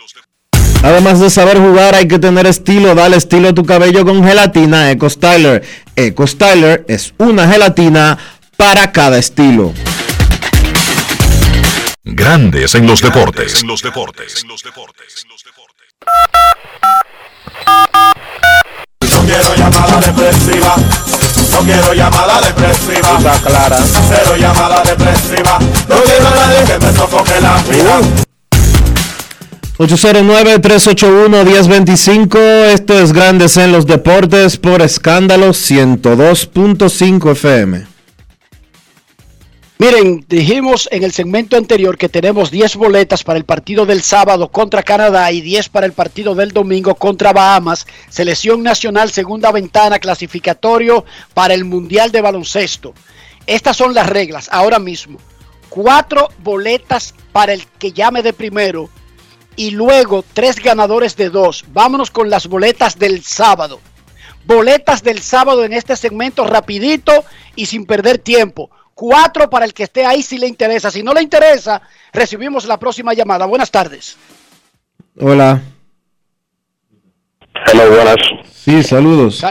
Además de saber jugar, hay que tener estilo. Dale estilo a tu cabello con gelatina Eco Styler. Eco Styler es una gelatina para cada estilo. Grandes en los deportes. En los deportes. No quiero llamada depresiva. No quiero llamada depresiva. Está clara. Cero llamada depresiva. No quiero a nadie que me sofoque la vida. 809-381-1025. Esto es Grandes en los Deportes por escándalo 102.5 FM. Miren, dijimos en el segmento anterior que tenemos 10 boletas para el partido del sábado contra Canadá y 10 para el partido del domingo contra Bahamas. Selección Nacional, segunda ventana, clasificatorio para el Mundial de Baloncesto. Estas son las reglas ahora mismo. Cuatro boletas para el que llame de primero y luego tres ganadores de dos. Vámonos con las boletas del sábado. Boletas del sábado en este segmento rapidito y sin perder tiempo. Cuatro para el que esté ahí si le interesa. Si no le interesa, recibimos la próxima llamada. Buenas tardes. Hola. Hello, buenas. Sí, saludos.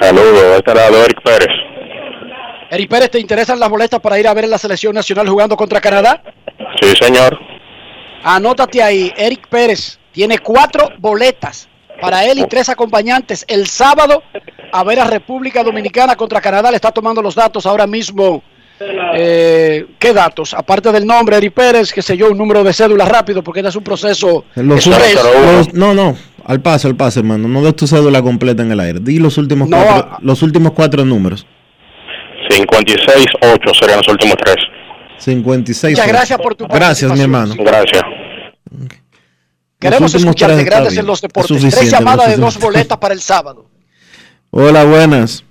Saludos, este era Eric Pérez. Eri Pérez, ¿te interesan las boletas para ir a ver a la selección nacional jugando contra Canadá? Sí, señor. Anótate ahí, Eric Pérez tiene cuatro boletas para él y tres acompañantes el sábado a ver a República Dominicana contra Canadá. Le está tomando los datos ahora mismo. Eh, ¿Qué datos? Aparte del nombre, Eric Pérez, que sé yo, un número de cédula rápido, porque este es un proceso. Los, express. los- no, no, al paso, al paso, hermano. No des tu cédula completa en el aire. Di los últimos, No, cuatro, los últimos cuatro números. 56-8 serían los últimos tres. 56. Muchas gracias por tu Gracias, mi hermano. Gracias. Queremos escucharte, grandes en los Es deportes. Tres llamadas de dos boletas para el sábado. Hola, buenas.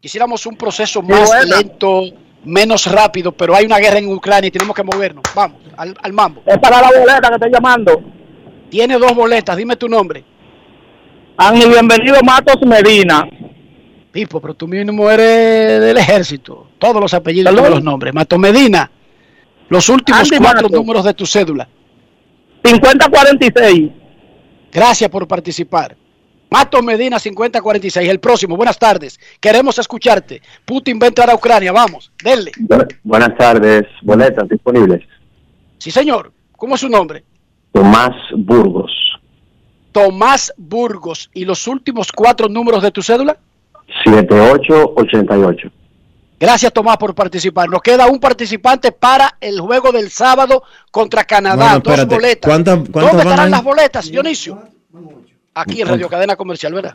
Quisiéramos un proceso más lento, menos rápido, pero hay una guerra en Ucrania y tenemos que movernos. Vamos, al, al mambo. Es para la boleta que estoy llamando. Tiene dos boletas, dime tu nombre. Ángel, bienvenido Matos Medina. Pipo, pero tú mismo eres del ejército. Todos los apellidos, ¿Perdón? todos los nombres. Mato Medina. Los últimos Andy cuatro Mato. números de tu cédula. 5046. Gracias por participar. Mato Medina 5046, el próximo. Buenas tardes. Queremos escucharte. Putin va a entrar a Ucrania. Vamos, denle. Buenas tardes, boletas disponibles. Sí, señor. ¿Cómo es su nombre? Tomás Burgos, Tomás Burgos. ¿Y los últimos cuatro números de tu cédula? 7888. Gracias, Tomás, por participar. Nos queda un participante para el juego del sábado contra Canadá. Bueno, Dos boletas. ¿Cuántas- cuántas ¿Dónde van estarán ahí? las boletas, Dionisio? Aquí en Radio Cadena Comercial, ¿verdad?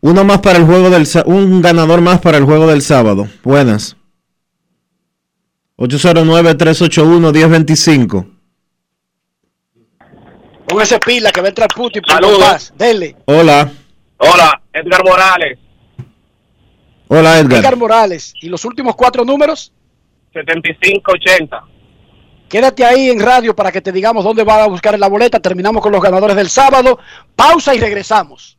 Uno más para el juego del un ganador más para el juego del sábado. Buenas. 809-381-1025. Póngase pila que va a entrar Putin Saludos. Dele. Hola. Hola, Edgar Morales, Hola Edgar. Edgar Morales. ¿Y los últimos cuatro números? 7580. Quédate ahí en radio para que te digamos dónde va a buscar la boleta. Terminamos con los ganadores del sábado. Pausa y regresamos.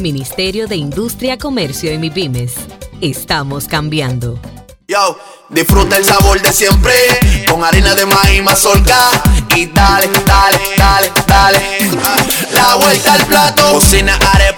Ministerio de Industria, Comercio y MIPIMES. Estamos cambiando. Yo, disfruta el sabor de siempre con harina de maíz mazorca y dale, dale, dale, dale. La vuelta al plato, cocina arepa,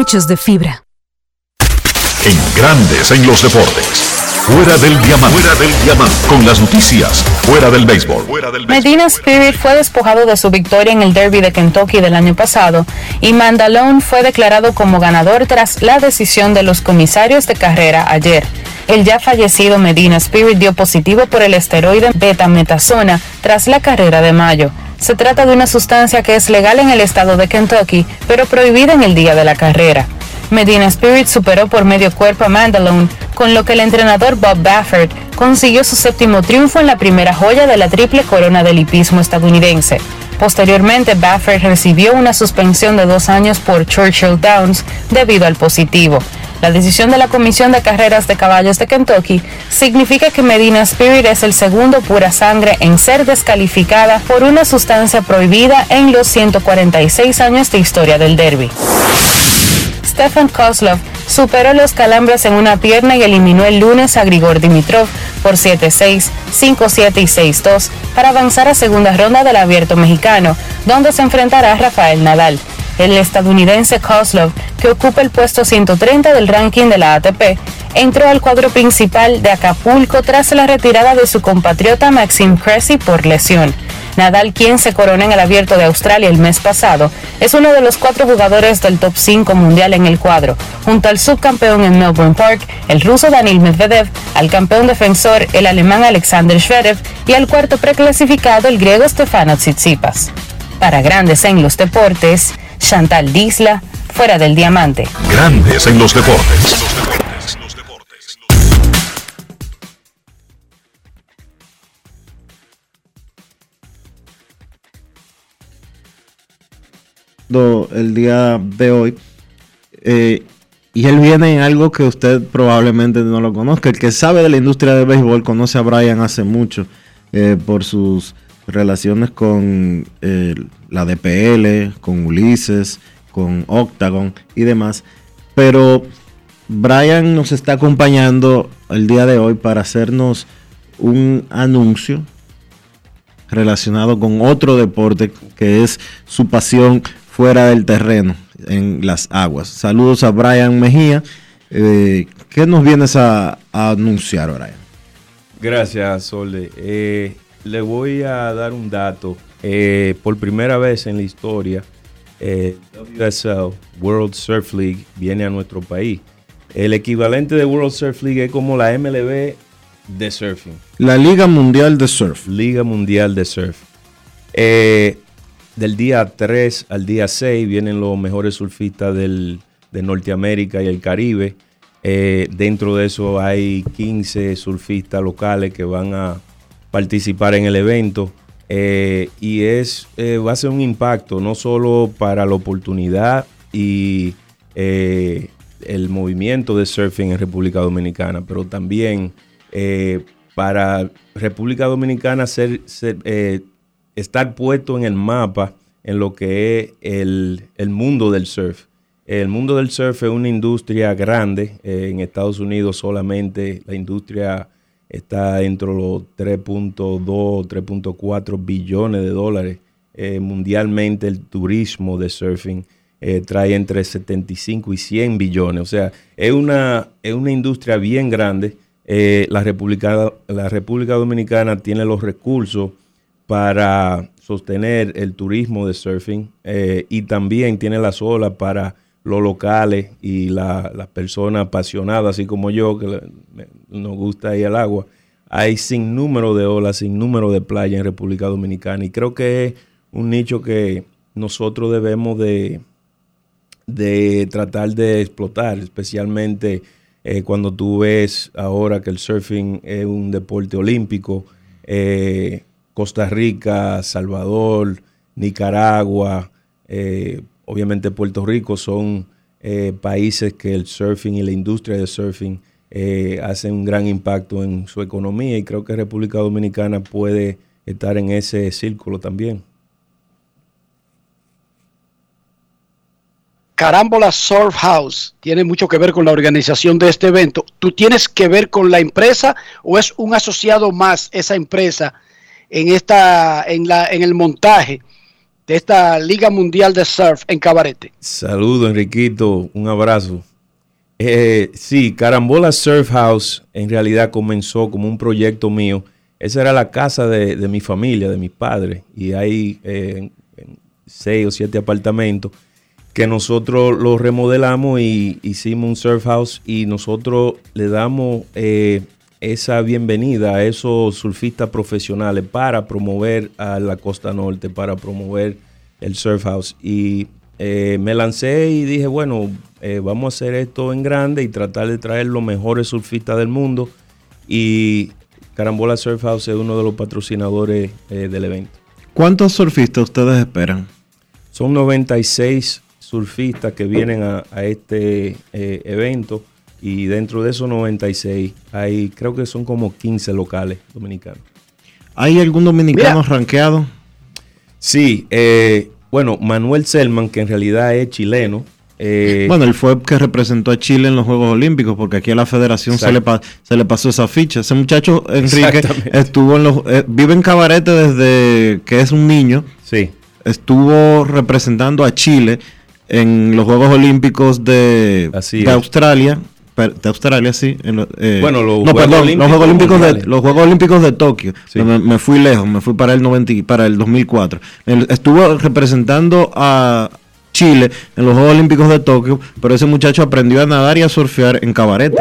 hechos de fibra. En Grandes en los deportes. Fuera del diamante. Fuera del diamante. Con las noticias. Fuera del béisbol. Fuera del Medina Spirit fue despojado de su victoria en el Derby de Kentucky del año pasado y Mandalone fue declarado como ganador tras la decisión de los comisarios de carrera ayer. El ya fallecido Medina Spirit dio positivo por el esteroide betametasona tras la carrera de mayo. Se trata de una sustancia que es legal en el estado de Kentucky, pero prohibida en el día de la carrera. Medina Spirit superó por medio cuerpo a Mandalone, con lo que el entrenador Bob Baffert consiguió su séptimo triunfo en la primera joya de la triple corona del hipismo estadounidense. Posteriormente, Baffert recibió una suspensión de dos años por Churchill Downs debido al positivo. La decisión de la Comisión de Carreras de Caballos de Kentucky significa que Medina Spirit es el segundo pura sangre en ser descalificada por una sustancia prohibida en los 146 años de historia del derby. Stefan Kozlov superó los calambres en una pierna y eliminó el lunes a Grigor Dimitrov por 7-6, 5-7 y 6-2 para avanzar a segunda ronda del abierto mexicano, donde se enfrentará a Rafael Nadal. El estadounidense Kozlov, que ocupa el puesto 130 del ranking de la ATP, entró al cuadro principal de Acapulco tras la retirada de su compatriota Maxime Cressy por lesión. Nadal, quien se coronó en el Abierto de Australia el mes pasado, es uno de los cuatro jugadores del top 5 mundial en el cuadro, junto al subcampeón en Melbourne Park, el ruso Daniil Medvedev, al campeón defensor, el alemán Alexander Zverev, y al cuarto preclasificado, el griego Stefano Tsitsipas. Para Grandes en los Deportes, Chantal Disla, fuera del diamante. Grandes en los deportes. el día de hoy. Eh, y él viene en algo que usted probablemente no lo conozca. El que sabe de la industria del béisbol conoce a Brian hace mucho eh, por sus relaciones con eh, la DPL, con Ulises, con Octagon y demás. Pero Brian nos está acompañando el día de hoy para hacernos un anuncio relacionado con otro deporte que es su pasión fuera del terreno, en las aguas. Saludos a Brian Mejía. Eh, ¿Qué nos vienes a, anunciar, Brian? Gracias, Sole. Eh, le voy a dar un dato. Eh, por primera vez en la historia, WSL, World Surf League, viene a nuestro país. El equivalente de World Surf League es como la MLB de surfing. La Liga Mundial de Surf. Liga Mundial de Surf. Eh, del día 3 al día 6 vienen los mejores surfistas de Norteamérica y el Caribe. Eh, dentro de eso hay 15 surfistas locales que van a participar en el evento. Eh, y es, eh, va a ser un impacto no solo para la oportunidad y el movimiento de surfing en República Dominicana, pero también para República Dominicana ser estar puesto en el mapa en lo que es el, mundo del surf. El mundo del surf es una industria grande. Eh, en Estados Unidos solamente la industria está entre los 3.2, 3.4 billones de dólares. Eh, mundialmente el turismo de surfing eh, trae entre 75 y 100 billones. O sea, es una, es una industria bien grande. la, República, la República Dominicana tiene los recursos para sostener el turismo de surfing eh, y también tiene las olas para los locales y las personas apasionadas, así como yo, que nos gusta ir al agua. Hay sin número de olas, sin número de playas en República Dominicana y creo que es un nicho que nosotros debemos de, de tratar de explotar, especialmente eh, cuando tú ves ahora que el surfing es un deporte olímpico. Eh, Costa Rica, Salvador, Nicaragua, eh, obviamente Puerto Rico son países que el surfing y la industria de surfing eh, hacen un gran impacto en su economía y creo que República Dominicana puede estar en ese círculo también. Carámbola Surf House tiene mucho que ver con la organización de este evento. ¿Tú tienes que ver con la empresa o es un asociado más esa empresa en, esta, en, la, en el montaje de esta Liga Mundial de Surf en Cabarete. Saludo, Enriquito, un abrazo. Eh, sí, Carambola Surf House en realidad comenzó como un proyecto mío. Esa era la casa de, mi familia, de mis padres, y hay eh, seis o siete apartamentos que nosotros los remodelamos y hicimos un surf house y nosotros le damos eh, esa bienvenida a esos surfistas profesionales para promover a la costa norte, para promover el surf house. Y eh, me lancé y dije, bueno, eh, vamos a hacer esto en grande y tratar de traer los mejores surfistas del mundo. Y Carambola Surf House es uno de los patrocinadores eh, del evento. ¿Cuántos surfistas ustedes esperan? Son 96 surfistas que vienen a, a este evento y dentro de esos 96 hay, creo que son como 15 locales dominicanos. ¿Hay algún dominicano rankeado? Sí, eh, bueno, Manuel Selman, que en realidad es chileno. Eh, bueno, él fue que representó a Chile en los Juegos Olímpicos, porque aquí a la federación se le, se le, pasó esa ficha. Ese muchacho, Enrique, estuvo en los, eh, vive en Cabarete desde que es un niño. Sí. Estuvo representando a Chile en los Juegos Olímpicos de. Australia. De Australia, sí. en lo- eh, Bueno, los no, Juegos perdón, los Olímpicos Juegos Olímpicos de, los Juegos Olímpicos de Tokio. Me, me fui lejos, me fui para el 90, y- para el 2004. Él estuvo representando a Chile en los Juegos Olímpicos de Tokio, pero ese muchacho aprendió a nadar y a surfear en cabarete.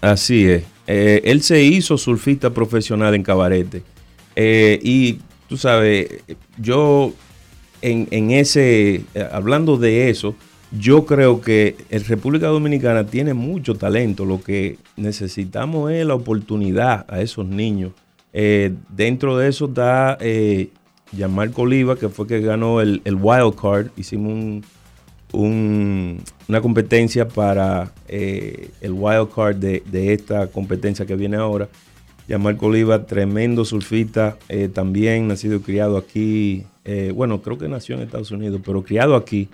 Así es. Eh, él se hizo surfista profesional en Cabarete. Eh, y tú sabes, yo en, en ese, eh, hablando de eso, yo creo que el República Dominicana tiene mucho talento. Lo que necesitamos es la oportunidad a esos niños. Dentro de eso está Gianmarco Oliva, que fue que ganó el, el Wild Card. Hicimos un, un- una competencia para eh, el wild card de, esta competencia que viene ahora. Gianmarco Oliva, tremendo surfista, eh, también nacido y criado aquí. eh, bueno, creo que nació en Estados Unidos, pero criado aquí.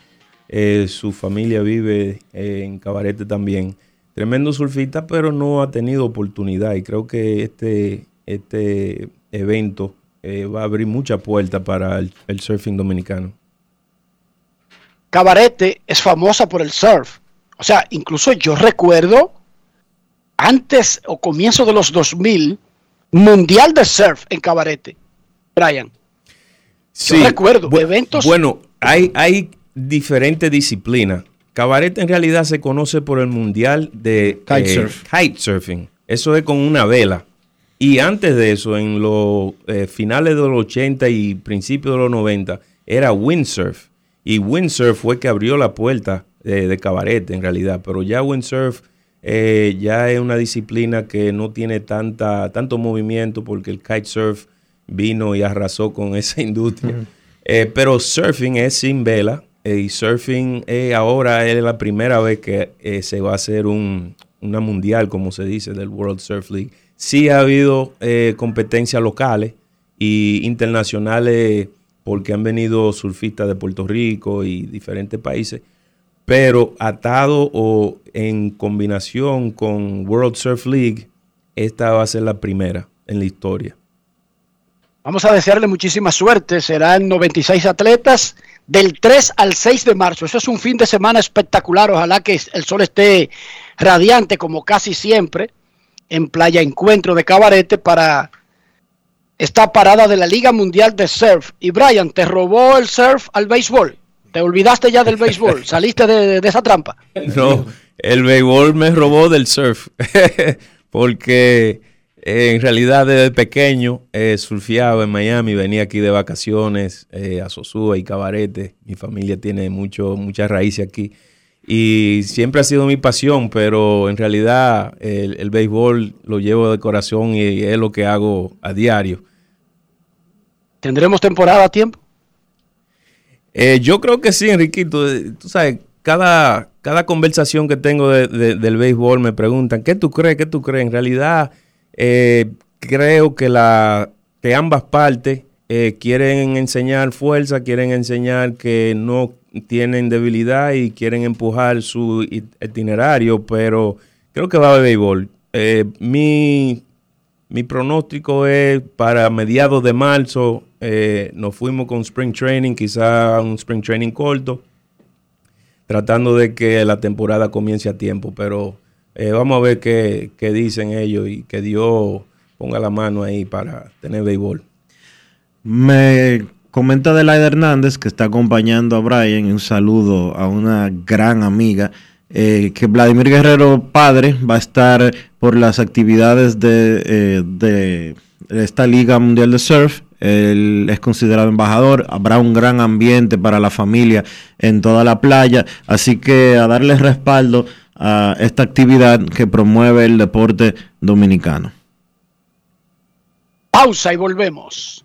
Su familia vive en Cabarete también. Tremendo surfista, pero no ha tenido oportunidad. Y creo que este, este evento eh, va a abrir muchas puertas para el- el surfing dominicano. Cabarete es famosa por el surf. O sea, incluso yo recuerdo antes o comienzo de los 2000, Mundial de Surf en Cabarete. Brian. Sí, yo recuerdo bu- eventos. Bueno, hay, hay diferentes disciplinas. Cabaret en realidad se conoce por el mundial de Kitesurf. kitesurfing. Eso es con una vela. Y antes de eso, en los eh, finales de los 80 y principios de los 90, era windsurf. Y windsurf fue que abrió la puerta eh, de cabaret en realidad. Pero ya windsurf eh, ya es una disciplina que no tiene tanta, tanto movimiento porque el kitesurf vino y arrasó con esa industria. Eh, pero surfing es sin vela. eh, y surfing eh, ahora es la primera vez que se va a hacer un, una mundial, como se dice, del World Surf League. Sí ha habido eh, competencias locales y internacionales porque han venido surfistas de Puerto Rico y diferentes países, pero atado o en combinación con World Surf League, esta va a ser la primera en la historia. Vamos a desearle muchísima suerte. Serán 96 atletas del 3 al 6 de marzo. Eso es un fin de semana espectacular. Ojalá que el sol esté radiante como casi siempre en Playa Encuentro de Cabarete para esta parada de la Liga Mundial de Surf. Y Brian, ¿te robó el surf al béisbol? ¿Te olvidaste ya del béisbol? ¿Saliste de, de esa trampa? No, el béisbol me robó del surf. Porque eh, en realidad desde pequeño eh, surfeaba en Miami, venía aquí de vacaciones eh, a Sosúa y Cabarete. Mi familia tiene mucho, muchas raíces aquí. Y siempre ha sido mi pasión, pero en realidad el, el béisbol lo llevo de corazón y es lo que hago a diario. ¿Tendremos temporada a tiempo? Eh, yo creo que sí, Enriquito. Eh, Tú sabes, cada, cada conversación que tengo de- de- del béisbol me preguntan, ¿qué tú crees? ¿Qué tú crees? En realidad, eh, creo que, la, que ambas partes eh, quieren enseñar fuerza, quieren enseñar que no tienen debilidad y quieren empujar su itinerario, pero creo que va a haber béisbol. Eh, mi, mi pronóstico es para mediados de marzo. eh, nos fuimos con Spring Training, quizá un Spring Training corto, tratando de que la temporada comience a tiempo. Pero eh, vamos a ver qué, qué dicen ellos y que Dios ponga la mano ahí para tener béisbol. Me comenta Adelaide Hernández, que está acompañando a Brian, un saludo a una gran amiga, eh, que Vladimir Guerrero Padre va a estar por las actividades de, eh, de esta Liga Mundial de Surf. Él es considerado embajador, habrá un gran ambiente para la familia en toda la playa, así que a darle respaldo a esta actividad que promueve el deporte dominicano. Pausa y volvemos.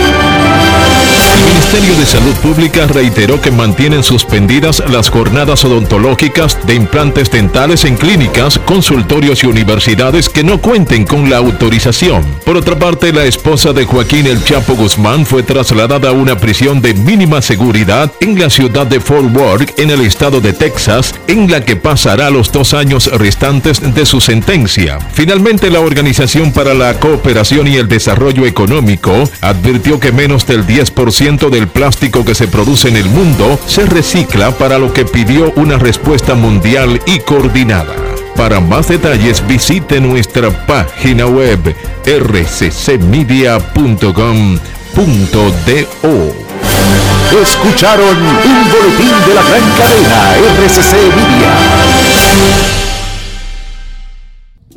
Ministerio de Salud Pública reiteró que mantienen suspendidas las jornadas odontológicas de implantes dentales en clínicas, consultorios y universidades que no cuenten con la autorización. Por otra parte, la esposa de Joaquín El Chapo Guzmán fue trasladada a una prisión de mínima seguridad en la ciudad de Fort Worth, en el estado de Texas, en la que pasará los dos años restantes de su sentencia. Finalmente, la Organización para la Cooperación y el Desarrollo Económico advirtió que menos del 10% del plástico que se produce en el mundo se recicla para lo que pidió una respuesta mundial y coordinada. Para más detalles visite nuestra página web rccmedia.com.do. Escucharon un boletín de la gran cadena RCC Media.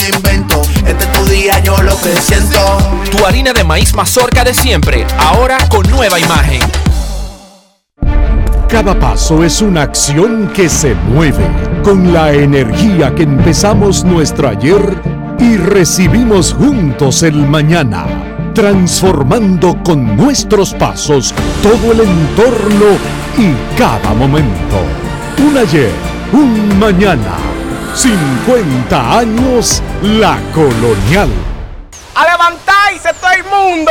invento. Este es tu día, yo lo que siento. Tu harina de maíz mazorca de siempre, ahora con nueva imagen. Cada paso es una acción que se mueve con la energía que empezamos nuestro ayer y recibimos juntos el mañana, transformando con nuestros pasos todo el entorno y cada momento. Un ayer, un mañana, 50 años la colonial. ¡A levantarse todo el mundo!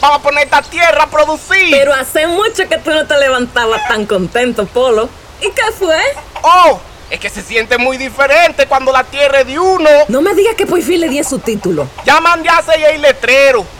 Vamos a poner esta tierra a producir. Pero hace mucho que tú no te levantabas tan contento, Polo. ¿Y qué fue? ¡Oh! Es que se siente muy diferente cuando la tierra es de uno. No me digas que por fin le di su título. Ya mandé a hacer el letrero.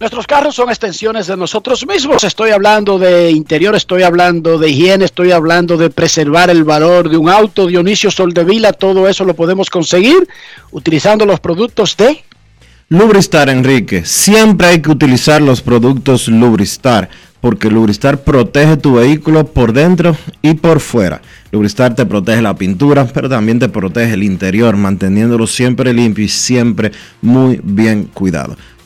Nuestros carros son extensiones de nosotros mismos. Estoy hablando de interior, estoy hablando de higiene, estoy hablando de preservar el valor de un auto. Dionisio Soldevila, todo eso lo podemos conseguir utilizando los productos de Lubristar, Enrique. Siempre hay que utilizar los productos Lubristar, porque Lubristar protege tu vehículo por dentro y por fuera. Lubristar te protege la pintura, pero también te protege el interior, manteniéndolo siempre limpio y siempre muy bien cuidado.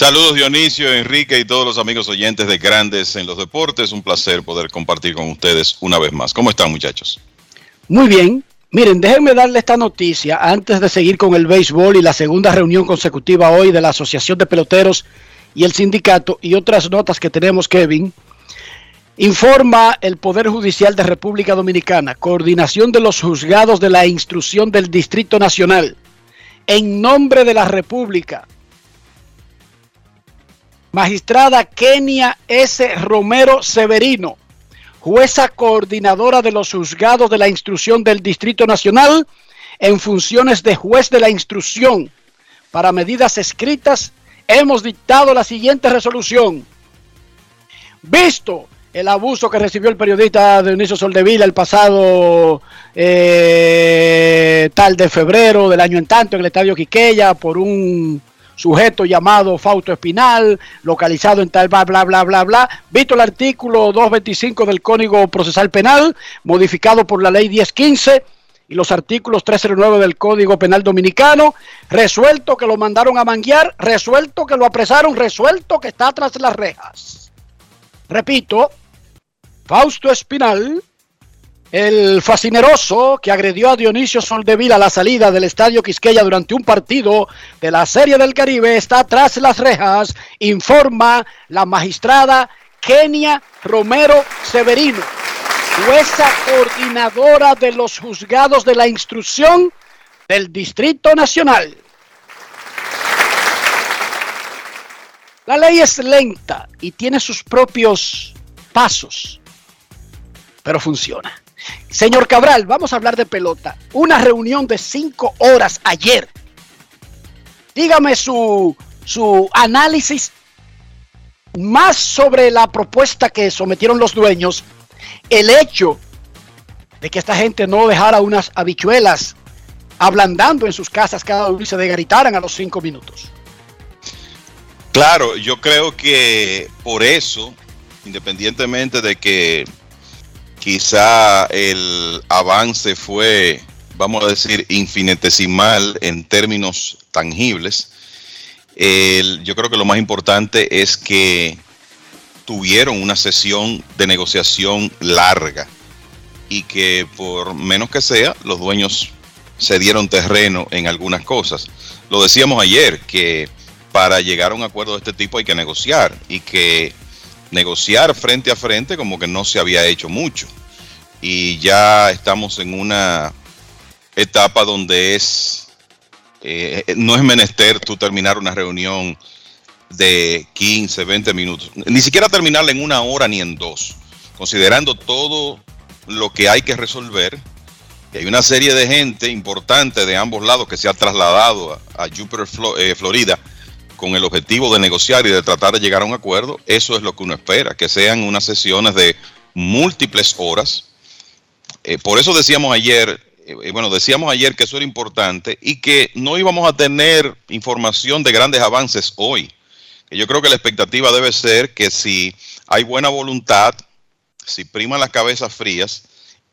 Saludos Dionisio, Enrique y todos los amigos oyentes de Grandes en los Deportes. Un placer poder compartir con ustedes una vez más. ¿Cómo están muchachos? Muy bien. Miren, déjenme darle esta noticia antes de seguir con el béisbol y la segunda reunión consecutiva hoy de la Asociación de Peloteros y el sindicato y otras notas que tenemos, Kevin. Informa el Poder Judicial de República Dominicana, coordinación de los juzgados de la instrucción del Distrito Nacional, en nombre de la República. Magistrada Kenia S. Romero Severino, jueza coordinadora de los juzgados de la instrucción del Distrito Nacional en funciones de juez de la instrucción. Para medidas escritas, hemos dictado la siguiente resolución. Visto el abuso que recibió el periodista Dionisio Soldevila el pasado eh, tal de febrero del año en tanto en el estadio Quiqueya por un sujeto llamado Fausto Espinal, localizado en tal bla bla bla bla bla. Visto el artículo 225 del Código Procesal Penal, modificado por la ley 1015 y los artículos 309 del Código Penal Dominicano, resuelto que lo mandaron a manguear, resuelto que lo apresaron, resuelto que está tras las rejas. Repito, Fausto Espinal, el fascineroso que agredió a Dionisio Soldevila a la salida del Estadio Quisqueya durante un partido de la Serie del Caribe, está tras las rejas, informa la magistrada Kenia Romero Severino jueza coordinadora de los juzgados de la instrucción del Distrito Nacional. La ley es lenta y tiene sus propios pasos, pero funciona. Señor Cabral, vamos a hablar de pelota. Una reunión de cinco horas ayer. Dígame su, su análisis más sobre la propuesta que sometieron los dueños el hecho de que esta gente no dejara unas habichuelas ablandando en sus casas cada vez se degritaran a los cinco minutos. Claro, yo creo que por eso, independientemente de que quizá el avance fue, vamos a decir, infinitesimal en términos tangibles, yo creo que lo más importante es que tuvieron una sesión de negociación larga y que por menos que sea, los dueños se dieron terreno en algunas cosas. Lo decíamos ayer, que para llegar a un acuerdo de este tipo hay que negociar y que negociar frente a frente como que no se había hecho mucho. Y ya estamos en una etapa donde es, eh, no es menester tú terminar una reunión de 15, 20 minutos. Ni siquiera terminarla en una hora ni en dos. Considerando todo lo que hay que resolver. Y hay una serie de gente importante de ambos lados que se ha trasladado a, Jupiter, eh, Florida, con el objetivo de negociar y de tratar de llegar a un acuerdo. Eso es lo que uno espera, que sean unas sesiones de múltiples horas. Eh, por eso decíamos ayer, eh, bueno, decíamos ayer que eso era importante y que no íbamos a tener información de grandes avances hoy yo creo que la expectativa debe ser que si hay buena voluntad, si priman las cabezas frías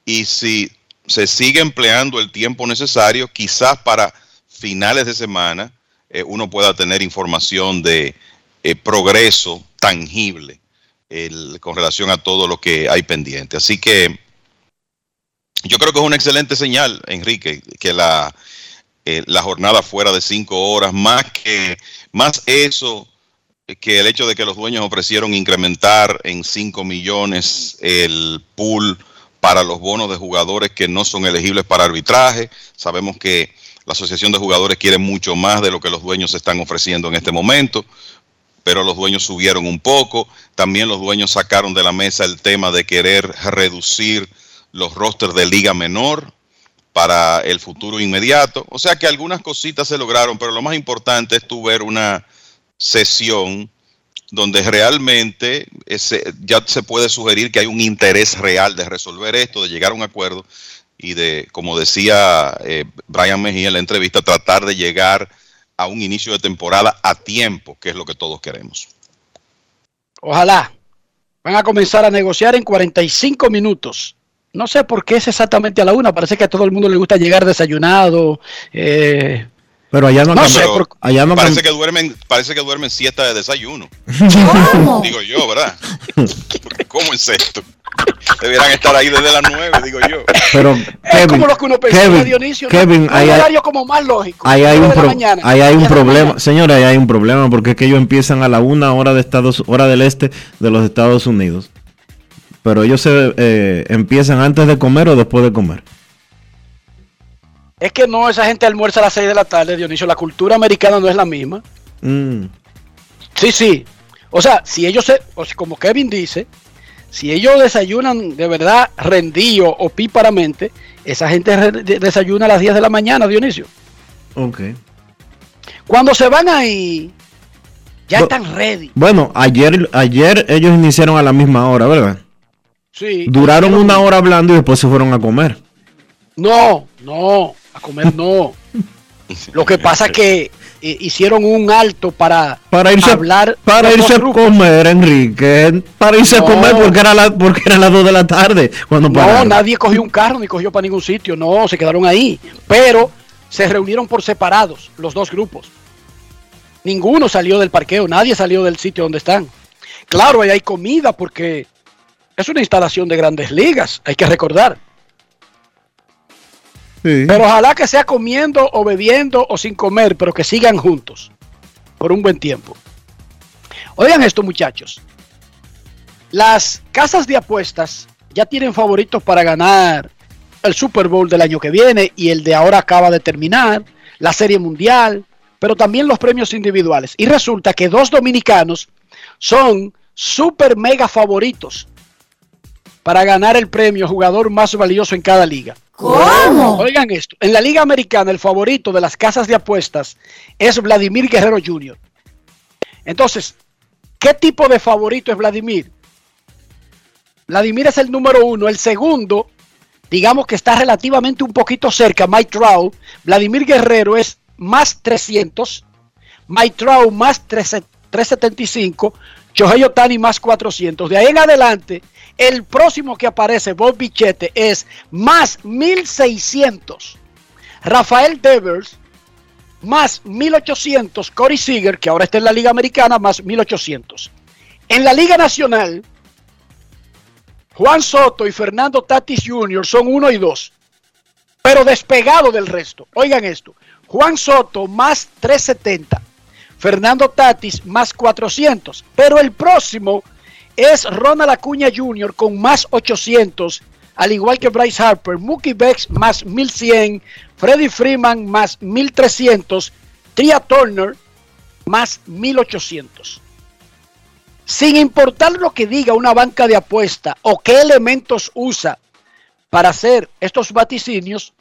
y si se sigue empleando el tiempo necesario, quizás para finales de semana eh, uno pueda tener información de eh, progreso tangible con relación a todo lo que hay pendiente. Así que yo creo que es una excelente señal, Enrique, que la, eh, la jornada fuera de cinco horas, más que más eso que el hecho de que los dueños ofrecieron incrementar en 5 millones el pool para los bonos de jugadores que no son elegibles para arbitraje. Sabemos que la Asociación de Jugadores quiere mucho más de lo que los dueños están ofreciendo en este momento, pero los dueños subieron un poco. También los dueños sacaron de la mesa el tema de querer reducir los rosters de liga menor para el futuro inmediato. O sea que algunas cositas se lograron, pero lo más importante es tu ver una sesión donde realmente ya se puede sugerir que hay un interés real de resolver esto, de llegar a un acuerdo y de, como decía eh, Brian Mejía en la entrevista, tratar de llegar a un inicio de temporada a tiempo, que es lo que todos queremos. Ojalá. Van a comenzar a negociar en 45 minutos. No sé por qué es exactamente a la una. Parece que a todo el mundo le gusta llegar desayunado, eh, pero allá no, allá parece que duermen, parece que duermen siesta de desayuno. Digo yo, ¿verdad? ¿Cómo es esto? Deberían estar ahí desde las 9, digo yo. Pero es como lo que uno pensaba Kevin, Dionisio. Kevin, hay, horario como más lógico. Ahí hay un, ahí hay un problema, señores, ahí hay un problema porque es que ellos empiezan a la una hora de Estados, hora del este de los Estados Unidos. Pero ellos se eh, empiezan antes de comer o después de comer. Es que no, esa gente almuerza a las 6 de la tarde, Dionisio. La cultura americana no es la misma. Mm. Sí, sí. O sea, si ellos se, como Kevin dice, si ellos desayunan de verdad rendido o píparamente, esa gente desayuna a las 10 de la mañana, Dionisio. Ok. Cuando se van ahí, Ya están ready. Bueno, ayer, ayer ellos iniciaron a la misma hora, ¿verdad? Sí. Duraron una hora hablando y después se fueron a comer. No, no, a comer no. Lo que pasa es que eh, hicieron un alto para, Para irse, hablar. para los irse a comer, Enrique. Para irse No. a comer porque era, la, porque era las 2 de la tarde cuando No, pararon. nadie cogió un carro ni cogió para ningún sitio, no, se quedaron ahí. Pero se reunieron por separados los dos grupos. Ninguno salió del parqueo, nadie salió del sitio donde están. Claro, ahí hay comida porque es una instalación de grandes ligas, hay que recordar. Pero ojalá que sea comiendo o bebiendo o sin comer, pero que sigan juntos por un buen tiempo. Oigan esto, muchachos. Las casas de apuestas ya tienen favoritos para ganar el Super Bowl del año que viene y el de ahora acaba de terminar, la Serie Mundial, pero también los premios individuales. Y resulta que dos dominicanos son super mega favoritos para ganar el premio jugador más valioso en cada liga. ¿Cómo? Oigan esto, en la liga americana el favorito de las casas de apuestas es Vladimir Guerrero Jr. Entonces, ¿qué tipo de favorito es Vladimir? Vladimir es el número uno, el segundo, digamos que está relativamente un poquito cerca, Mike Trout. Vladimir Guerrero es más 300, Mike Trout más 3 375, Shohei Otani más 400. De ahí en adelante, el próximo que aparece, Bob Bichette, es más 1600. Rafael Devers más 1800. Corey Seager, que ahora está en la Liga Americana, más 1800. En la Liga Nacional, Juan Soto y Fernando Tatis Jr. son uno y dos, pero despegado del resto. Oigan esto: Juan Soto más 370, Fernando Tatis más 400, pero el próximo es Ronald Acuña Jr. con más 800, al igual que Bryce Harper, Mookie Betts más 1100, Freddie Freeman más 1300, Tria Turner más 1800 sin importar lo que diga una banca de apuesta o qué elementos usa para hacer estos vaticinios,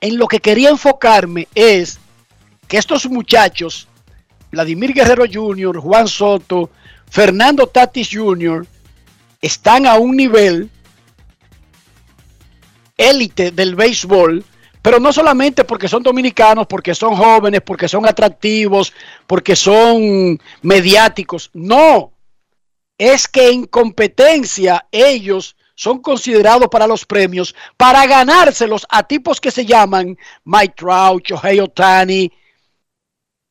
en lo que quería enfocarme es que estos muchachos, Vladimir Guerrero Jr., Juan Soto, Fernando Tatis Jr., están a un nivel élite del béisbol, pero no solamente porque son dominicanos, porque son jóvenes, porque son atractivos, porque son mediáticos. No, es que en competencia ellos son considerados para los premios para ganárselos a tipos que se llaman Mike Trout, Shohei Otani,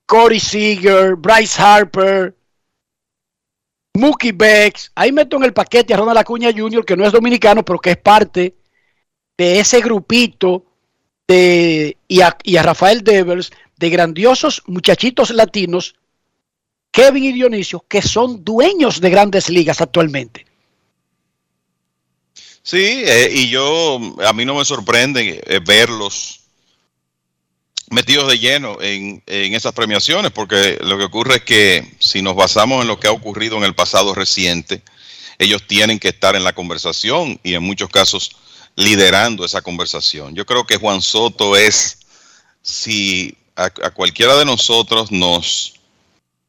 Corey Seager, Bryce Harper, Mookie Becks. Ahí meto en el paquete a Ronald Acuña Jr., que no es dominicano, pero que es parte de ese grupito de, y, a, Rafael Devers, de grandiosos muchachitos latinos, Kevin y Dionisio, que son dueños de grandes ligas actualmente. Sí, eh, y yo, a mí no me sorprende eh, verlos metidos de lleno en, en, esas premiaciones, porque lo que ocurre es que si nos basamos en lo que ha ocurrido en el pasado reciente, ellos tienen que estar en la conversación y en muchos casos liderando esa conversación. Yo creo que Juan Soto es, si a, cualquiera de nosotros nos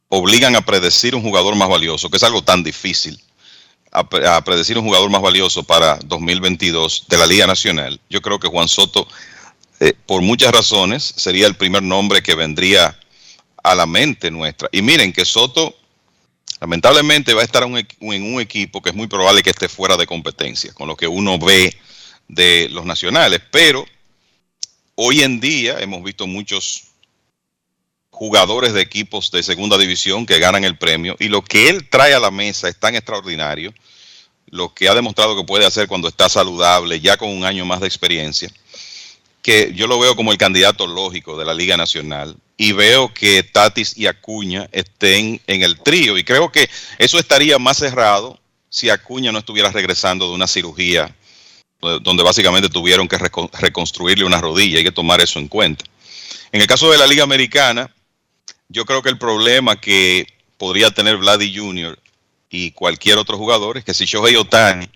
obligan a predecir un jugador más valioso, que es algo tan difícil, a, a, predecir un jugador más valioso para 2022 de la Liga Nacional, yo creo que Juan Soto, eh, por muchas razones, sería el primer nombre que vendría a la mente nuestra. Y miren que Soto, lamentablemente, va a estar en un equipo que es muy probable que esté fuera de competencia, con lo que uno ve de los nacionales, pero hoy en día hemos visto muchos jugadores de equipos de segunda división que ganan el premio y lo que él trae a la mesa es tan extraordinario, lo que ha demostrado que puede hacer cuando está saludable, ya con un año más de experiencia, que yo lo veo como el candidato lógico de la Liga Nacional y veo que Tatis y Acuña estén en el trío y creo que eso estaría más cerrado si Acuña no estuviera regresando de una cirugía donde básicamente tuvieron que reconstruirle una rodilla, hay que tomar eso en cuenta. En el caso de la Liga Americana, yo creo que el problema que podría tener Vladdy Jr. y cualquier otro jugador es que si Shohei Otani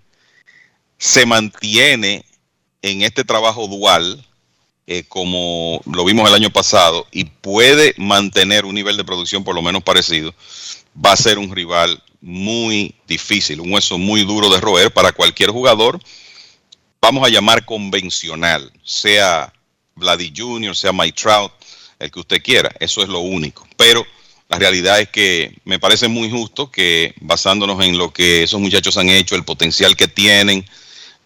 se mantiene en este trabajo dual, eh, como lo vimos el año pasado y puede mantener un nivel de producción por lo menos parecido, va a ser un rival muy difícil, un hueso muy duro de roer para cualquier jugador, vamos a llamar convencional, sea Vladdy Jr., sea Mike Trout, el que usted quiera, eso es lo único. Pero la realidad es que me parece muy justo que basándonos en lo que esos muchachos han hecho, el potencial que tienen,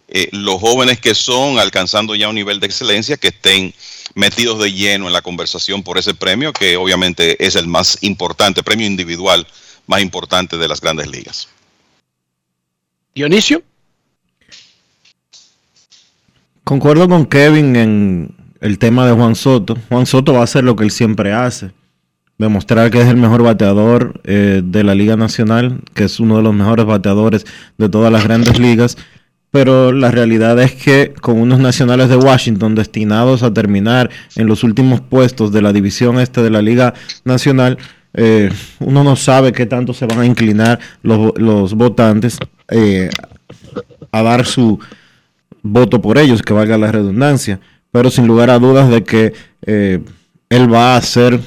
eh, los jóvenes que son alcanzando ya un nivel de excelencia, que estén metidos de lleno en la conversación por ese premio, que obviamente es el más importante, premio individual más importante de las grandes ligas. Dionisio. Concuerdo con Kevin en el tema de Juan Soto. Juan Soto va a hacer lo que él siempre hace. Demostrar que es el mejor bateador eh, de la Liga Nacional, que es uno de los mejores bateadores de todas las grandes ligas. Pero la realidad es que con unos nacionales de Washington destinados a terminar en los últimos puestos de la división este de la Liga Nacional, eh, uno no sabe qué tanto se van a inclinar los, votantes eh, a dar su voto por ellos, que valga la redundancia, pero sin lugar a dudas de que eh, él va a ser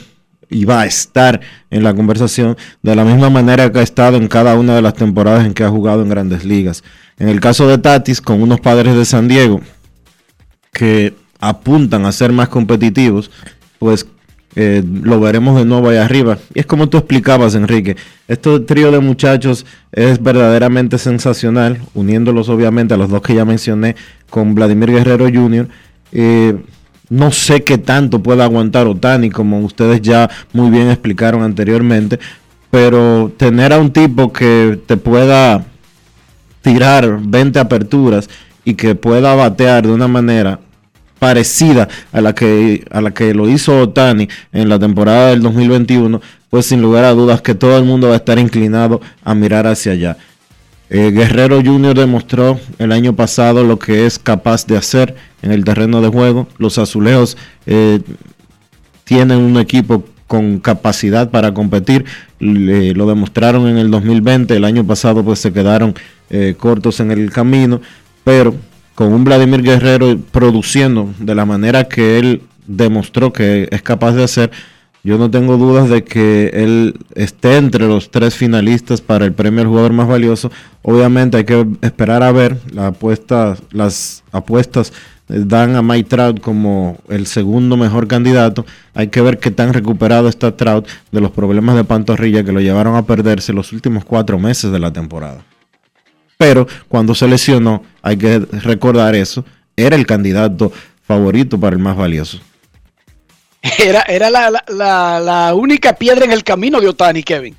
y va a estar en la conversación de la misma manera que ha estado en cada una de las temporadas en que ha jugado en grandes ligas. En el caso de Tatis, con unos padres de San Diego que apuntan a ser más competitivos, pues eh, lo veremos de nuevo ahí arriba. Y es como tú explicabas, Enrique. Este trío de muchachos es verdaderamente sensacional, uniéndolos obviamente a los dos que ya mencioné con Vladimir Guerrero Jr. Eh, no sé qué tanto pueda aguantar Otani, como ustedes ya muy bien explicaron anteriormente, pero tener a un tipo que te pueda tirar 20 aperturas y que pueda batear de una manera parecida a la que a la que lo hizo Otani en la temporada del 2021, pues sin lugar a dudas que todo el mundo va a estar inclinado a mirar hacia allá. Eh, Guerrero Jr. demostró el año pasado lo que es capaz de hacer en el terreno de juego. Los azulejos eh, tienen un equipo con capacidad para competir. lo demostraron en el 2020. El año pasado pues se quedaron eh, cortos en el camino. Pero con un Vladimir Guerrero produciendo de la manera que él demostró que es capaz de hacer, yo no tengo dudas de que él esté entre los tres finalistas para el premio al jugador más valioso. Obviamente hay que esperar a ver las apuestas dan a Mike Trout como el segundo mejor candidato. Hay que ver qué tan recuperado está Trout de los problemas de pantorrilla que lo llevaron a perderse los últimos cuatro meses de la temporada pero cuando se lesionó, hay que recordar eso, era el candidato favorito para el más valioso. Era, era la, única piedra en el camino de Otani, Kevin.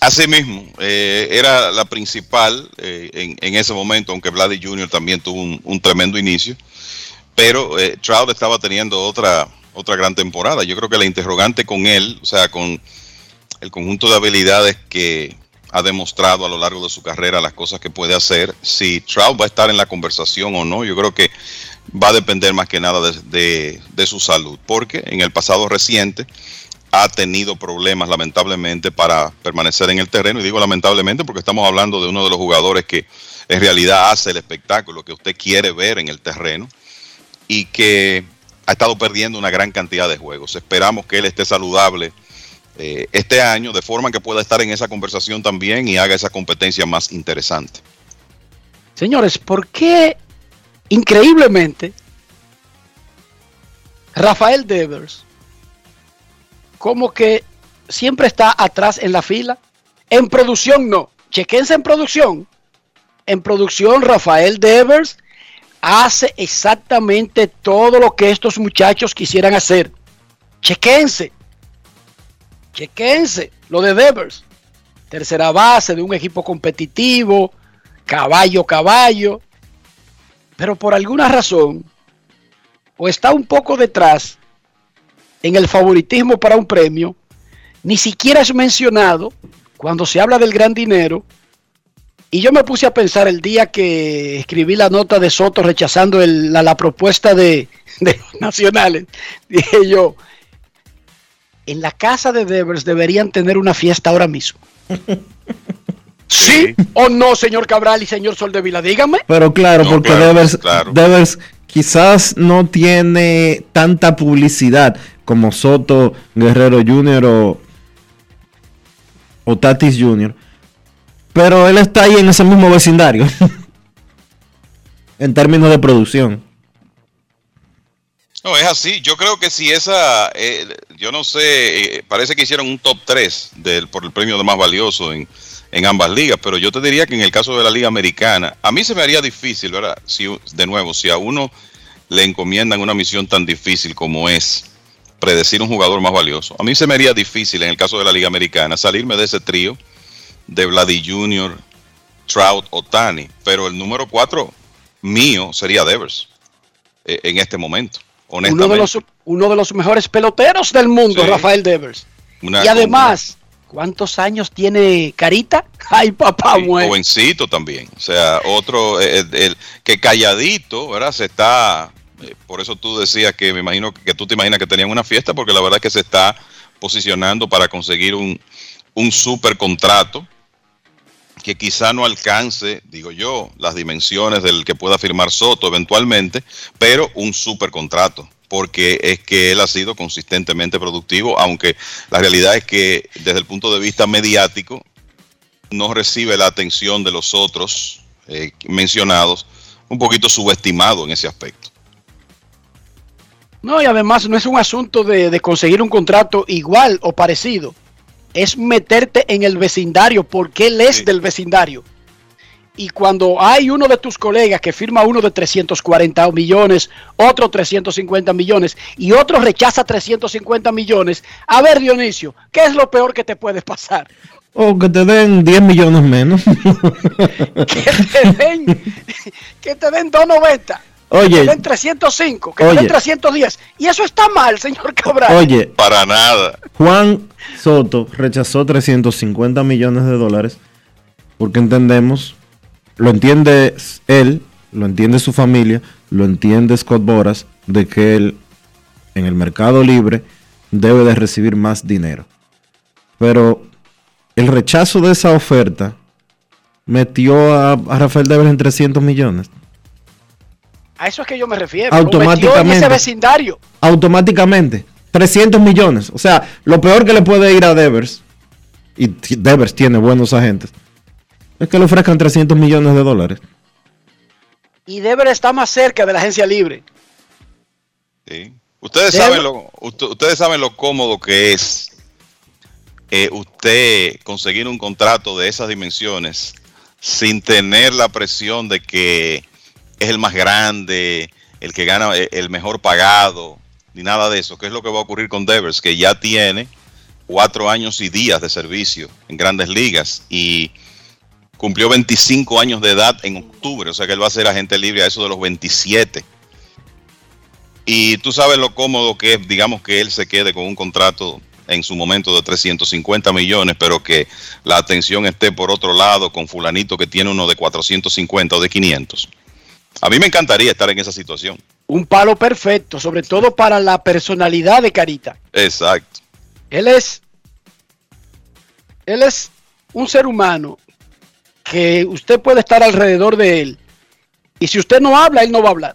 Así mismo, eh, era la principal eh, en, ese momento, aunque Vladdy Jr. también tuvo un, tremendo inicio, pero eh, Trout estaba teniendo otra, otra gran temporada. Yo creo que la interrogante con él, o sea, con el conjunto de habilidades que, ha demostrado a lo largo de su carrera las cosas que puede hacer. Si Trout va a estar en la conversación o no, yo creo que va a depender más que nada de, su salud, porque en el pasado reciente ha tenido problemas lamentablemente para permanecer en el terreno, y digo lamentablemente porque estamos hablando de uno de los jugadores que en realidad hace el espectáculo que usted quiere ver en el terreno y que ha estado perdiendo una gran cantidad de juegos. Esperamos que él esté saludable eh, este año, de forma que pueda estar en esa conversación también y haga esa competencia más interesante. Señores, ¿por qué increíblemente Rafael Devers como que siempre está atrás en la fila? En producción no. Chequense en producción. En producción Rafael Devers hace exactamente todo lo que estos muchachos quisieran hacer. Chequense. Chequense lo de Devers. Tercera base de un equipo competitivo, caballo, caballo. Pero por alguna razón, o está un poco detrás en el favoritismo para un premio, ni siquiera es mencionado cuando se habla del gran dinero. Y yo me puse a pensar el día que escribí la nota de Soto rechazando la, propuesta de, de los nacionales. Dije yo, en la casa de Devers deberían tener una fiesta ahora mismo. ¿Sí o no, señor Cabral y señor Soldevila? Dígame. Pero claro, porque Devers, quizás no tiene tanta publicidad como Soto, Guerrero Jr. o, Tatis Jr., pero él está ahí en ese mismo vecindario en términos de producción. No, es así. Yo creo que si esa, eh, yo no sé, eh, parece que hicieron un top 3 del, por el premio de más valioso en, en ambas ligas, pero yo te diría que en el caso de la liga americana, a mí se me haría difícil, ¿verdad? Si, de nuevo, si a uno le encomiendan una misión tan difícil como es predecir un jugador más valioso, a mí se me haría difícil en el caso de la liga americana salirme de ese trío de Vladdy Jr., Trout o Tani, pero el número 4 mío sería Devers eh, en este momento. Uno de, los, uno de los mejores peloteros del mundo, Sí. Rafael Devers. Una- y además, ¿cuántos años tiene Carita? Ay, papá, Sí, muere. jovencito también. O sea, otro, eh, el, el- que calladito, ¿verdad? Se está, eh, por eso tú decías que me imagino que tú te imaginas que tenían una fiesta, porque la verdad es que se está posicionando para conseguir un, un super contrato que quizá no alcance, digo yo, las dimensiones del que pueda firmar Soto eventualmente, pero un super contrato, porque es que él ha sido consistentemente productivo, aunque la realidad es que desde el punto de vista mediático no recibe la atención de los otros eh, mencionados, un poquito subestimado en ese aspecto. No, y además no es un asunto de, de conseguir un contrato igual o parecido. Es meterte en el vecindario porque él es del vecindario. Y cuando hay uno de tus colegas que firma uno de 340 millones, otro 350 millones y otro rechaza 350 millones, a ver Dionisio, ¿qué es lo peor que te puede pasar? O que te den 10 millones menos. Que te den, que te den 290, Oye. que te den 305, que te Oye. den 310. Y eso está mal, señor Cabral. Oye, Para nada. Juan Soto rechazó 350 millones de dólares porque entendemos, lo entiende él, lo entiende su familia, lo entiende Scott Boras, de que él en el mercado libre debe de recibir más dinero. Pero el rechazo de esa oferta metió a, a Rafael Devers en 300 millones. A eso es que yo me refiero. Lo metió en Automáticamente. ese vecindario. automáticamente 300 millones. O sea, lo peor que le puede ir a Devers, y Devers tiene buenos agentes, es que le ofrezcan 300 millones de dólares. Y Deber está más cerca de la agencia libre. Sí. Ustedes saben lo, usted- ustedes saben lo cómodo que es eh, usted conseguir un contrato de esas dimensiones sin tener la presión de que es el más grande, el que gana eh, el mejor pagado, ni nada de eso. ¿Qué es lo que va a ocurrir con Devers? Que ya tiene cuatro años y días de servicio en grandes ligas y cumplió 25 años de edad en octubre, o sea que él va a ser agente libre a eso de los 27. Y tú sabes lo cómodo que es, digamos que él se quede con un contrato en su momento de 350 millones, pero que la atención esté por otro lado con fulanito que tiene uno de 450 o de 500. A mí me encantaría estar en esa situación. Un palo perfecto, sobre todo para la personalidad de Carita. Exacto. Él es. Él es un ser humano que usted puede estar alrededor de él. Y si usted no habla, él no va a hablar.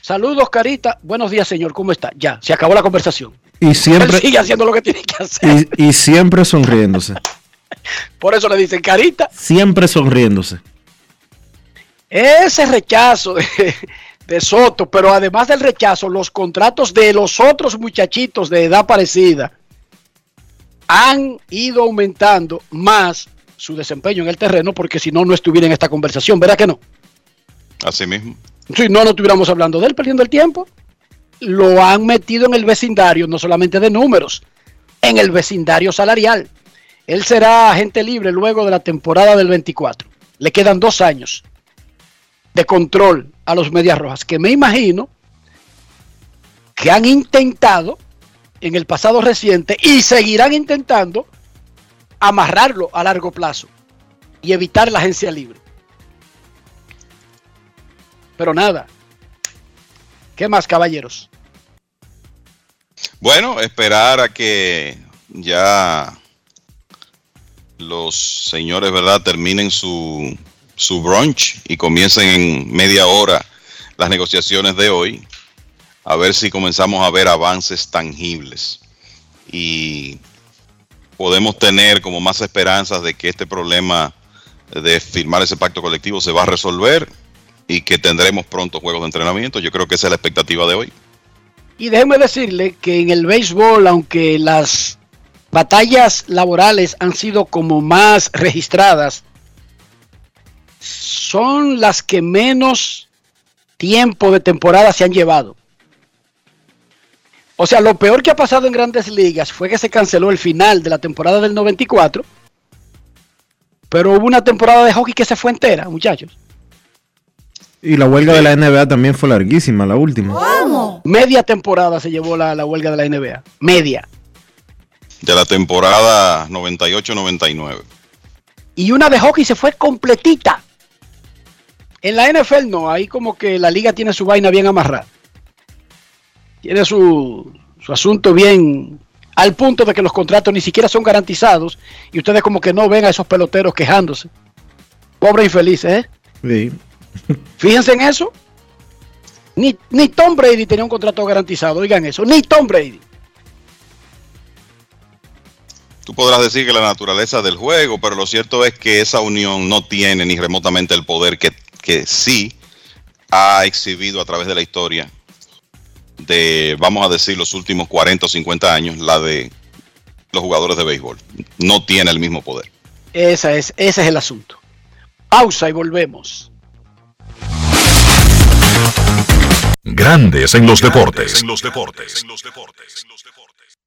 Saludos, Carita. Buenos días, señor. ¿Cómo está? Ya, se acabó la conversación. Y siempre, Él sigue haciendo lo que tiene que hacer. y, y siempre sonriéndose. Por eso le dicen, Carita, Siempre sonriéndose. ese rechazo de, de Soto, pero además del rechazo, los contratos de los otros muchachitos de edad parecida han ido aumentando más su desempeño en el terreno, porque si no, no estuviera en esta conversación, ¿verdad que no? Así mismo. Si no, no estuviéramos hablando de él perdiendo el tiempo. Lo han metido en el vecindario, no solamente de números, en el vecindario salarial. Él será agente libre luego de la temporada del 24. Le quedan dos años de control a los Medias Rojas, que me imagino que han intentado en el pasado reciente y seguirán intentando amarrarlo a largo plazo y evitar la agencia libre. Pero nada. ¿Qué más, caballeros? Bueno, esperar a que ya los señores, ¿verdad?, terminen su, su brunch y comiencen en media hora las negociaciones de hoy, a ver si comenzamos a ver avances tangibles y podemos tener como más esperanzas de que este problema de firmar ese pacto colectivo se va a resolver y que tendremos pronto juegos de entrenamiento. Yo creo que esa es la expectativa de hoy. Y déjeme decirle que en el béisbol, aunque las batallas laborales han sido como más registradas, son las que menos tiempo de temporada se han llevado. O sea, lo peor que ha pasado en grandes ligas fue que se canceló el final de la temporada del 94, pero hubo una temporada de hockey que se fue entera, muchachos. Y la huelga de la NBA también fue larguísima, la última. ¿Cómo? Media temporada se llevó la, la huelga de la NBA. Media. De la temporada 98-99. Y una de hockey se fue completita. En la NFL no, ahí como que la liga tiene su vaina bien amarrada. Tiene su, su asunto bien al punto de que los contratos ni siquiera son garantizados y ustedes como que no ven a esos peloteros quejándose. Pobre infeliz, ¿eh? Sí. Fíjense en eso. Ni, ni Tom Brady tenía un contrato garantizado, oigan eso, ni Tom Brady. Tú podrás decir que la naturaleza del juego, pero lo cierto es que esa unión no tiene ni remotamente el poder que, que sí ha exhibido a través de la historia de, vamos a decir, los últimos 40 o 50 años, la de los jugadores de béisbol. No tiene el mismo poder. Esa es, ese es el asunto. Pausa y volvemos. Grandes en los deportes.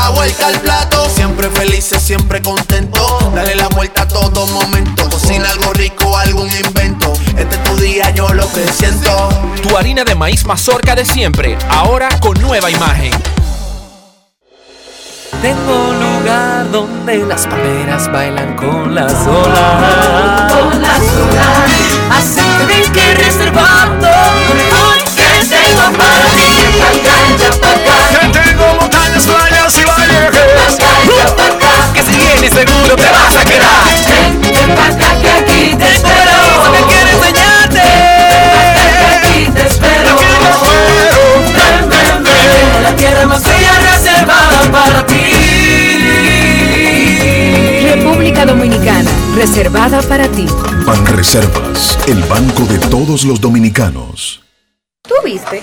La vuelta al plato, siempre felices, siempre contento. Dale la vuelta a todo momento. Cocina algo rico, algún invento. Este es tu día, yo lo que siento. Tu harina de maíz mazorca de siempre, ahora con nueva imagen. Tengo un lugar donde las palmeras bailan con las olas. Con las olas. Así que ven que reservando. Hoy que tengo para ti. Que vienes seguro te vas a quedar. Ven acá que aquí te espero. Que quiero enseñarte. Aquí te espero. Ven, ven, ven. La tierra más bella reservada para ti. República Dominicana, reservada para ti. Banreservas, el banco de todos los dominicanos. ¿Tú viste?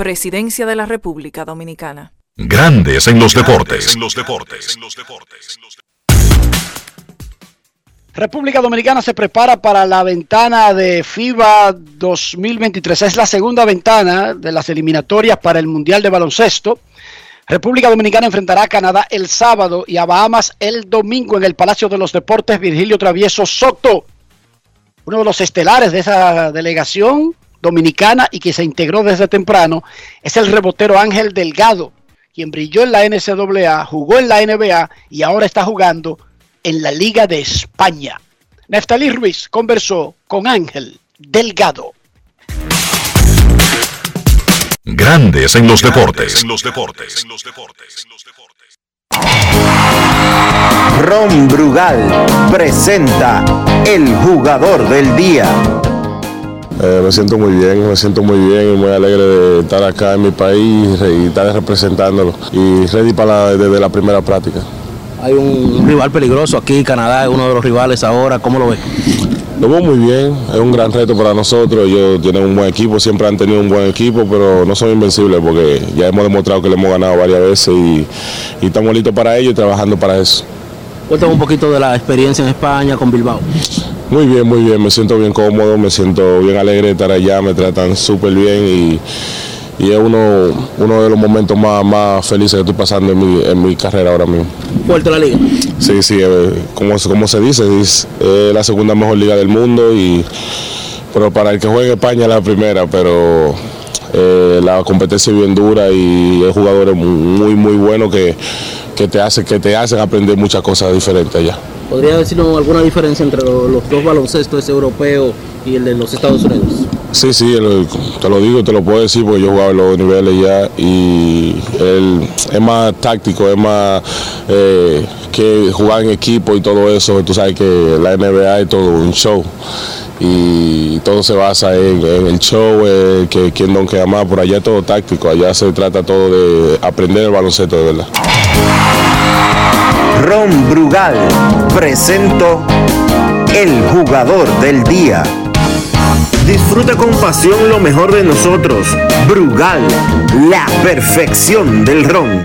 Presidencia de la República Dominicana. Grandes en los deportes. República Dominicana se prepara para la ventana de FIBA 2023. Es la segunda ventana de las eliminatorias para el Mundial de Baloncesto. República Dominicana enfrentará a Canadá el sábado y a Bahamas el domingo en el Palacio de los Deportes Virgilio Travieso Soto. Uno de los estelares de esa delegación dominicana y que se integró desde temprano es el rebotero Ángel Delgado, quien brilló en la NCAA, jugó en la NBA y ahora está jugando en la Liga de España. Neftalí Ruiz conversó con Ángel Delgado. Grandes en los deportes. Ron Brugal presenta el jugador del día. Eh, me siento muy bien, me siento muy bien y muy alegre de estar acá en mi país y estar representándolo y ready para la, desde la primera práctica. hay un rival peligroso aquí, Canadá es uno de los rivales ahora, ¿cómo lo ves? Lo veo muy bien, es un gran reto para nosotros. Ellos tienen un buen equipo, siempre han tenido un buen equipo, pero no son invencibles porque ya hemos demostrado que le hemos ganado varias veces y, y estamos listos para ello y trabajando para eso. Cuéntame un poquito de la experiencia en España con Bilbao. Muy bien, muy bien, me siento bien cómodo, me siento bien alegre de estar allá, me tratan súper bien y, y es uno, uno de los momentos más, más felices que estoy pasando en mi, en mi carrera ahora mismo. Fuerte la liga. Sí, sí, eh, como, como se dice, es eh, la segunda mejor liga del mundo y pero para el que juega en España es la primera, pero eh, la competencia es bien dura y hay jugadores muy muy buenos que, que te hacen que te hacen aprender muchas cosas diferentes allá. ¿Podría decirnos alguna diferencia entre lo- los dos baloncestos, ese europeo y el de los Estados Unidos? Sí, sí, el- te lo digo, te lo puedo decir porque yo he jugado en los niveles ya y el- es más táctico, es más eh, que jugar en equipo y todo eso. Tú sabes que la NBA es todo un show y todo se basa en, en el show, eh, que quién no queda más. Por allá es todo táctico, allá se trata todo de aprender el baloncesto de verdad. Ron Brugal presento El Jugador del Día. Disfruta con pasión lo mejor de nosotros. Brugal, la perfección del ron.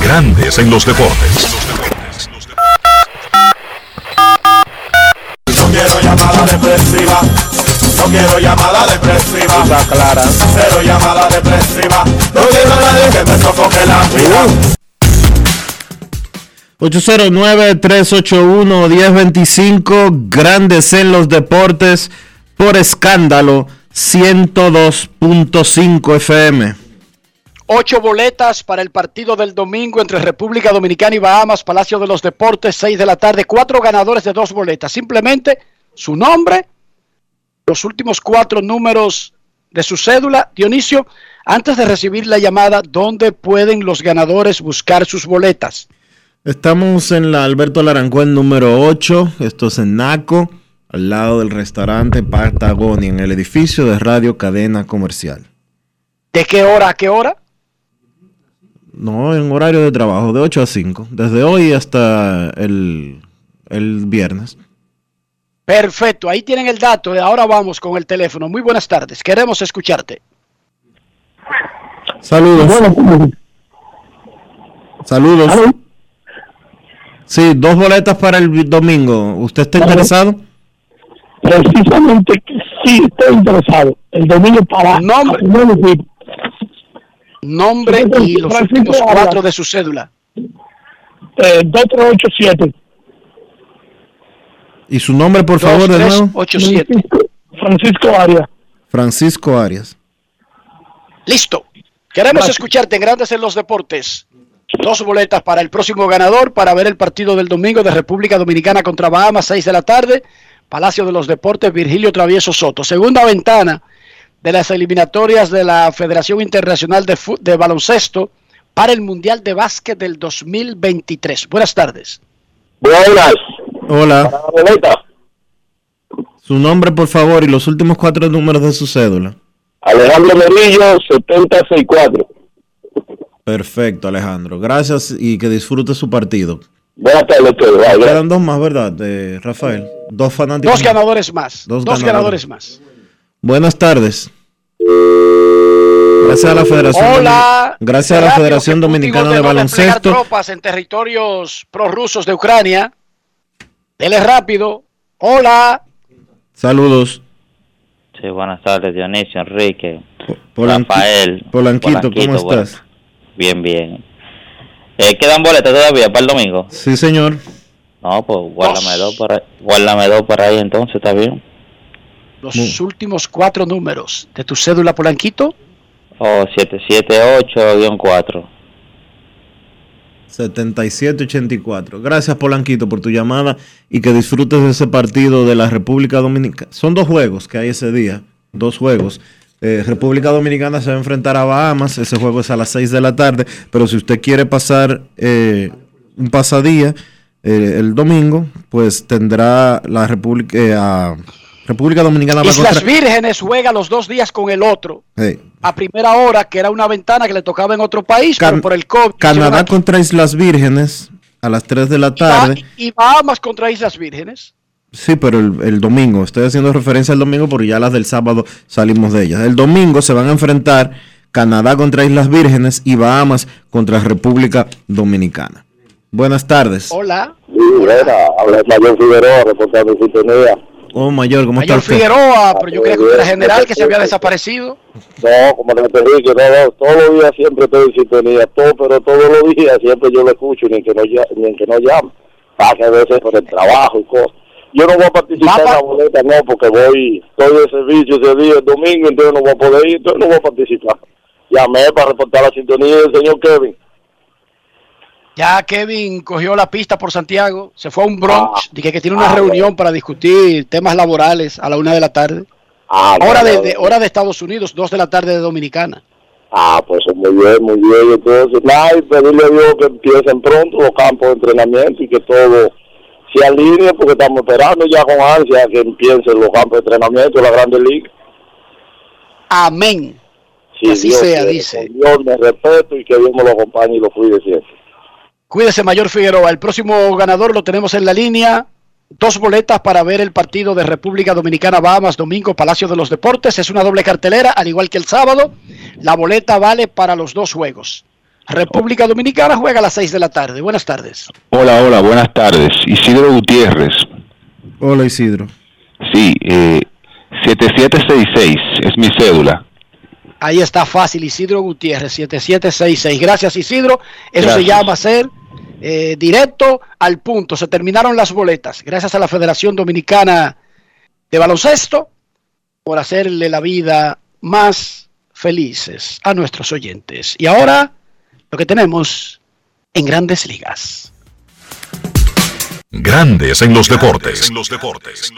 Grandes en los deportes. No quiero llamada depresiva. No quiero llamada depresiva. clara. Cero llamada depresiva. No quiero a nadie que me sofoque la vida. 809-381-1025, grandes en los deportes, por escándalo, 102.5 FM. Ocho boletas para el partido del domingo entre República Dominicana y Bahamas, Palacio de los Deportes, 6 de la tarde. Cuatro ganadores de dos boletas. Simplemente su nombre, los últimos cuatro números de su cédula. Dionisio, antes de recibir la llamada, ¿dónde pueden los ganadores buscar sus boletas? Estamos en la Alberto Larancuén número 8, esto es en Naco, al lado del restaurante Patagonia, en el edificio de Radio Cadena Comercial. ¿De qué hora a qué hora? No, en horario de trabajo, de 8 a 5, desde hoy hasta el, el viernes. Perfecto, ahí tienen el dato. Ahora vamos con el teléfono. Muy buenas tardes, queremos escucharte. Saludos. Saludos. Sí, dos boletas para el domingo. ¿Usted está interesado? Precisamente que sí estoy interesado. El domingo para nombre, nombre, nombre y los Francisco últimos Arias. cuatro de su cédula. eh, 2387. ¿Y su nombre, por favor, de nuevo? 2387. Francisco Arias. Francisco Arias. Listo. Queremos escucharte en Grandes en los Deportes. Dos boletas para el próximo ganador para ver el partido del domingo de República Dominicana contra Bahamas, 6 de la tarde. Palacio de los Deportes, Virgilio Travieso Soto. Segunda ventana de las eliminatorias de la Federación Internacional de, Fu- de Baloncesto para el Mundial de Básquet del 2023. Buenas tardes. Buenas. Hola. boleta. Su nombre, por favor, y los últimos cuatro números de su cédula. Alejandro Merillo, 764. Perfecto, Alejandro. Gracias y que disfrute su partido. Buenas tardes. Quedan dos más, ¿verdad, de Rafael? Dos fanáticos. Dos ganadores más. Dos Dos, ganadores. ganadores más. Buenas tardes. Gracias a la Federación. Hola. Gracias a la Federación Dominicana de desplegar Baloncesto. tropas en territorios prorrusos de Ucrania. Dele rápido. Hola. Saludos. Sí, buenas tardes, Dionisio, Enrique, Polanqui- Rafael. Polanquito, ¿cómo Polanquito, bueno. Bien, bien. Eh, ¿Quedan boletas todavía para el domingo? Sí, señor. No, pues guárdame dos por ahí. Guárdame dos por ahí entonces, ¿está bien? Los últimos cuatro números de tu cédula Polanquito. O 778-4. 7784. Gracias, Polanquito, por tu llamada y que disfrutes de ese partido de la República Dominicana. Son dos juegos que hay ese día, dos juegos. Eh, República Dominicana se va a enfrentar a Bahamas, ese juego es a las 6 de la tarde, pero si usted quiere pasar eh, un pasadía eh, el domingo, pues tendrá la República, eh, República Dominicana va Islas contra... Vírgenes juega los dos días con el otro. Hey, A primera hora, que era una ventana que le tocaba en otro país, Can- pero por el COVID. Canadá contra Islas Vírgenes a las 3 de la tarde. y Bahamas contra Islas Vírgenes. Sí, pero el, el domingo, estoy haciendo referencia al domingo porque ya las del sábado salimos de ellas. El domingo se van a enfrentar Canadá contra Islas Vírgenes y Bahamas contra República Dominicana. Buenas tardes. Hola. buena, habla Mayor Figueroa, reportando en sintonía. Oh, Mayor, ¿cómo está Mayor usted? Figueroa, pero yo creía que era general que se había desaparecido. No, como le Enrique, no, no, todos los días siempre estoy en sintonía, todo, pero todos los días siempre yo lo escucho, ni que no, ni que no llame. Pasa a veces por el trabajo y cosas. Yo no voy a participar en la boleta, no, porque voy, estoy de servicio ese día, el domingo, entonces no voy a poder ir, entonces no voy a participar. Llamé para reportar la sintonía del señor Kevin. Ya Kevin cogió la pista por Santiago, se fue a un Ah. brunch, dije que tiene una reunión para discutir temas laborales a la una de la tarde. Ah, hora, de, hora de Estados Unidos, dos de la tarde de Dominicana. Ah, pues muy bien, muy bien. Entonces, nada, y pedirle a Dios que empiecen pronto los campos de entrenamiento y que todo se alinee, porque estamos esperando ya con ansia que empiecen los campos de entrenamiento de la Grande Liga. Amén. Si Así Dios sea, quiere, dice. Dios me respeto y que Dios me lo acompañe y lo cuide siempre. Cuídese, Mayor Figueroa. El próximo ganador lo tenemos en la línea. Dos boletas para ver el partido de República Dominicana Bahamas domingo Palacio de los Deportes. Es una doble cartelera, al igual que el sábado. La boleta vale para los dos juegos. República Dominicana juega a las 6 de la tarde. Buenas tardes. Hola, hola, buenas tardes. Isidro Gutiérrez. Hola Isidro. Sí, eh, 7766 es mi cédula. Ahí está fácil, Isidro Gutiérrez, 7766. Gracias, Isidro. Eso se llama ser eh, directo al punto. Se terminaron las boletas. Gracias a la Federación Dominicana de Baloncesto por hacerle la vida más felices a nuestros oyentes. Y ahora, lo que tenemos en grandes ligas. Grandes en los deportes. En los deportes.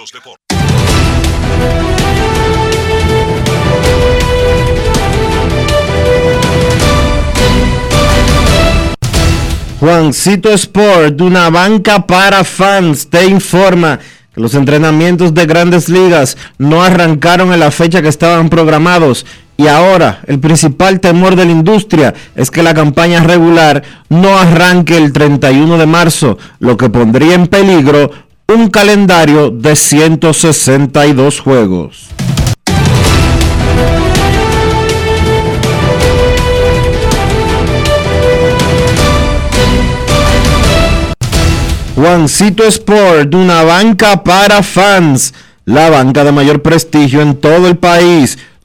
Juancito Sport, una banca para fans, te informa que los entrenamientos de grandes ligas no arrancaron en la fecha que estaban programados y ahora el principal temor de la industria es que la campaña regular no arranque el 31 de marzo, lo que pondría en peligro un calendario de 162 juegos. Juancito Sport, una banca para fans, la banca de mayor prestigio en todo el país,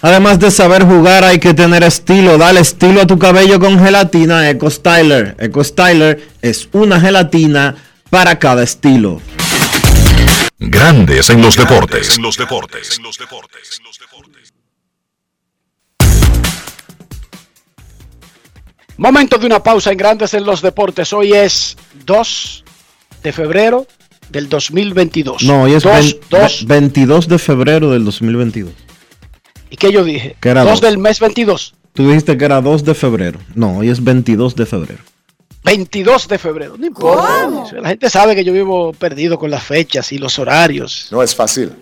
Además de saber jugar, hay que tener estilo. Dale estilo a tu cabello con gelatina Eco Styler. Eco Styler es una gelatina para cada estilo. Grandes en los deportes. En los deportes. Momento de una pausa en Grandes en los Deportes. Hoy es 2 de febrero del 2022. No, hoy es 2, vein- 2, 22 de febrero del 2022. ¿Y qué yo dije? Que era 2 dos. del mes 22. Tú dijiste que era 2 de febrero. No, hoy es 22 de febrero. 22 de febrero. No importa. La gente sabe que yo vivo perdido con las fechas y los horarios No es fácil.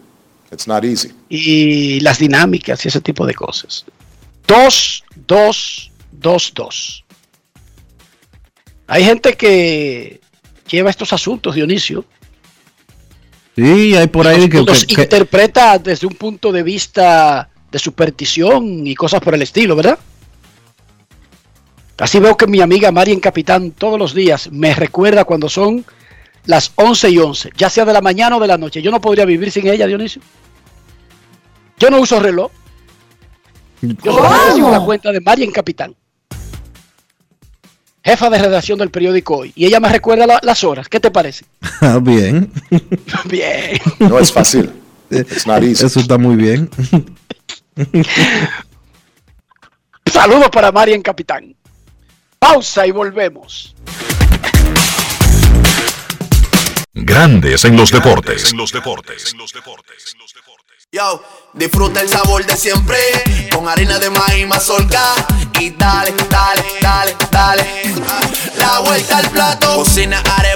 It's not easy. y las dinámicas y ese tipo de cosas. 2, 2, 2, 2. Hay gente que lleva estos asuntos, Dionisio, Sí, hay por ahí que, los que- que- interpreta desde un punto de vista de superstición y cosas por el estilo, ¿verdad? Así veo que mi amiga Marian Capitán todos los días me recuerda cuando son las 11 y 11, ya sea de la mañana o de la noche. Yo no podría vivir sin ella, Dionisio. Yo no uso reloj. Yo solamente sigo la cuenta de Marian Capitán. Jefa de redacción del periódico hoy. Y ella me recuerda la- las horas. ¿Qué te parece? Bien. Bien. No es fácil. It's not easy. Eso está muy bien. Saludos para Marian Capitán. Pausa y volvemos. Grandes en los deportes. Yo, disfruta el sabor de siempre con harina de maíz mazorca y dale, dale, dale, dale. La vuelta al plato, cocina arepa,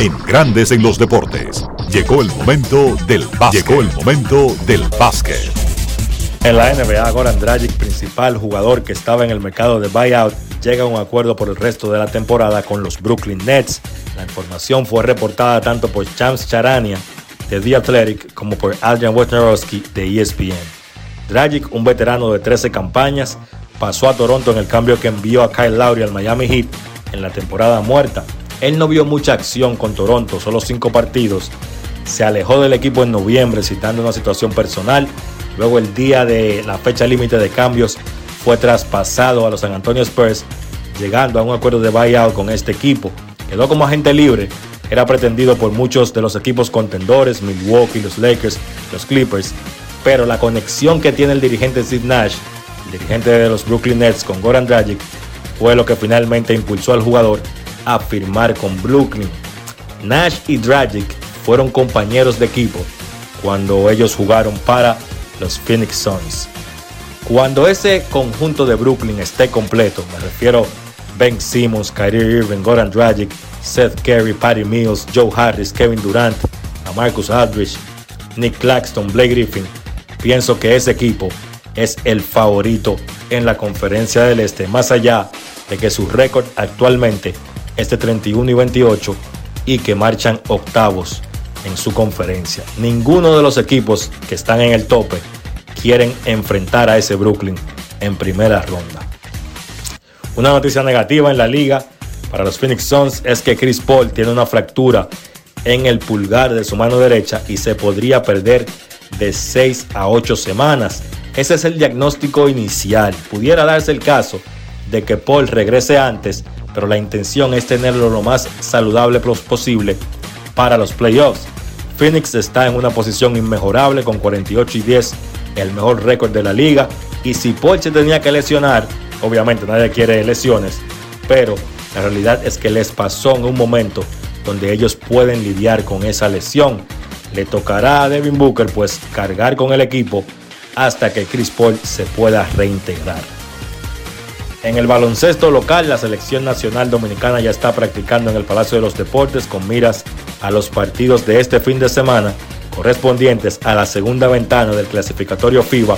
En Grandes en los deportes. Llegó el momento del básquet. Llegó el momento del básquet. En la NBA, Goran Dragic, principal jugador que estaba en el mercado de buyout, llega a un acuerdo por el resto de la temporada con los Brooklyn Nets. La información fue reportada tanto por Chams Charania de The Athletic como por Adrian Wojnarowski de ESPN. Dragic, un veterano de 13 campañas, pasó a Toronto en el cambio que envió a Kyle Lowry al Miami Heat en la temporada muerta. Él no vio mucha acción con Toronto, solo cinco partidos. Se alejó del equipo en noviembre citando una situación personal. Luego el día de la fecha límite de cambios fue traspasado a los San Antonio Spurs, llegando a un acuerdo de buyout con este equipo. Quedó como agente libre. Era pretendido por muchos de los equipos contendores, Milwaukee, los Lakers, los Clippers. Pero la conexión que tiene el dirigente Steve Nash, el dirigente de los Brooklyn Nets con Goran Dragic, fue lo que finalmente impulsó al jugador a firmar con Brooklyn. Nash y Dragic fueron compañeros de equipo cuando ellos jugaron para los Phoenix Suns. Cuando ese conjunto de Brooklyn esté completo, me refiero Ben Simmons, Kyrie Irving, Goran Dragic, Seth Curry, Patty Mills, Joe Harris, Kevin Durant, a Marcus Aldridge, Nick Claxton, Blake Griffin, pienso que ese equipo es el favorito en la conferencia del Este, más allá de que su récord actualmente es de 31 y 28 y que marchan octavos en su conferencia. Ninguno de los equipos que están en el tope quieren enfrentar a ese Brooklyn en primera ronda. Una noticia negativa en la liga para los Phoenix Suns es que Chris Paul tiene una fractura en el pulgar de su mano derecha y se podría perder de 6 a 8 semanas. Ese es el diagnóstico inicial. Pudiera darse el caso de que Paul regrese antes, pero la intención es tenerlo lo más saludable posible para los playoffs. Phoenix está en una posición inmejorable con 48 y 10, el mejor récord de la liga. Y si se tenía que lesionar, obviamente nadie quiere lesiones, pero la realidad es que les pasó en un momento donde ellos pueden lidiar con esa lesión. Le tocará a Devin Booker pues cargar con el equipo hasta que Chris Paul se pueda reintegrar. En el baloncesto local, la selección nacional dominicana ya está practicando en el Palacio de los Deportes con miras a los partidos de este fin de semana correspondientes a la segunda ventana del clasificatorio FIBA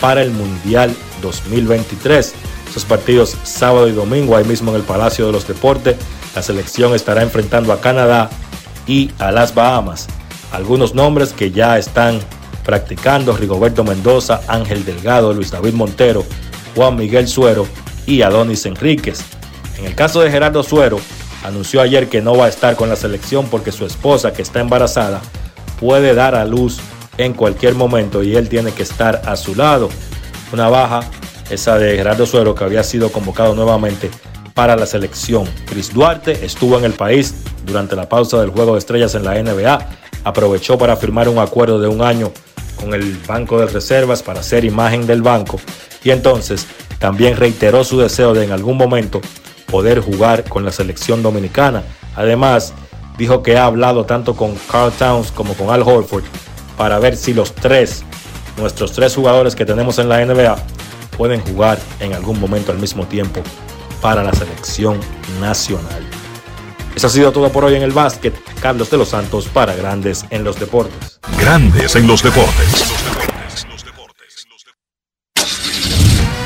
para el Mundial 2023. Esos partidos sábado y domingo ahí mismo en el Palacio de los Deportes. La selección estará enfrentando a Canadá y a las Bahamas. Algunos nombres que ya están practicando, Rigoberto Mendoza, Ángel Delgado, Luis David Montero, Juan Miguel Suero y Adonis Enríquez. En el caso de Gerardo Suero, anunció ayer que no va a estar con la selección porque su esposa, que está embarazada, puede dar a luz en cualquier momento y él tiene que estar a su lado. Una baja, esa de Gerardo Suero, que había sido convocado nuevamente para la selección. Chris Duarte estuvo en el país durante la pausa del Juego de Estrellas en la NBA. aprovechó para firmar un acuerdo de un año con el Banco de Reservas para ser imagen del banco y entonces también reiteró su deseo de en algún momento poder jugar con la selección dominicana. Además, dijo que ha hablado tanto con Carl Towns como con Al Horford para ver si los tres, nuestros tres jugadores que tenemos en la NBA, pueden jugar en algún momento al mismo tiempo para la selección nacional. Eso ha sido todo por hoy en el básquet. Carlos de los Santos para Grandes en los Deportes. Grandes en los deportes.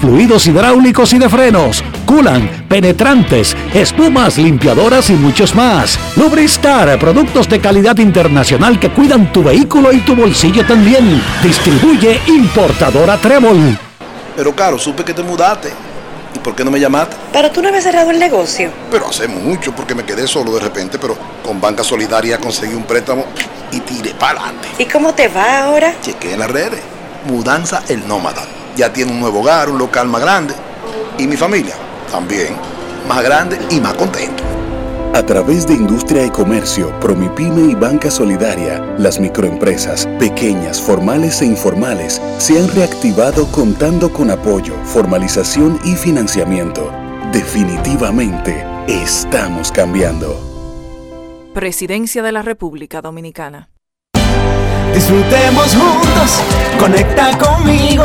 fluidos hidráulicos y de frenos, culan, penetrantes, espumas, limpiadoras y muchos más. Lubristar, productos de calidad internacional que cuidan tu vehículo y tu bolsillo también. Distribuye importadora Trébol. Pero Caro, supe que te mudaste. ¿Y por qué no me llamaste? Pero tú no habías cerrado el negocio. Pero hace mucho, porque me quedé solo de repente, pero con Banca Solidaria conseguí un préstamo y tiré para adelante. ¿Y cómo te va ahora? Chequé en las redes. Mudanza el nómada. Ya tiene un nuevo hogar, un local más grande. Y mi familia también. Más grande y más contento. A través de Industria y Comercio, Promipyme y Banca Solidaria, las microempresas, pequeñas, formales e informales, se han reactivado contando con apoyo, formalización y financiamiento. Definitivamente, estamos cambiando. Presidencia de la República Dominicana. Disfrutemos juntos, conecta conmigo.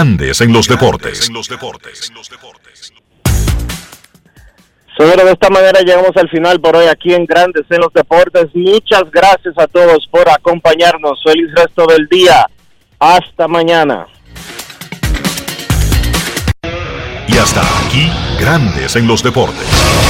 Grandes en los deportes. En los deportes. Señores, de esta manera llegamos al final por hoy aquí en Grandes en los Deportes. Muchas gracias a todos por acompañarnos. Feliz resto del día. Hasta mañana. Y hasta aquí, Grandes en los deportes.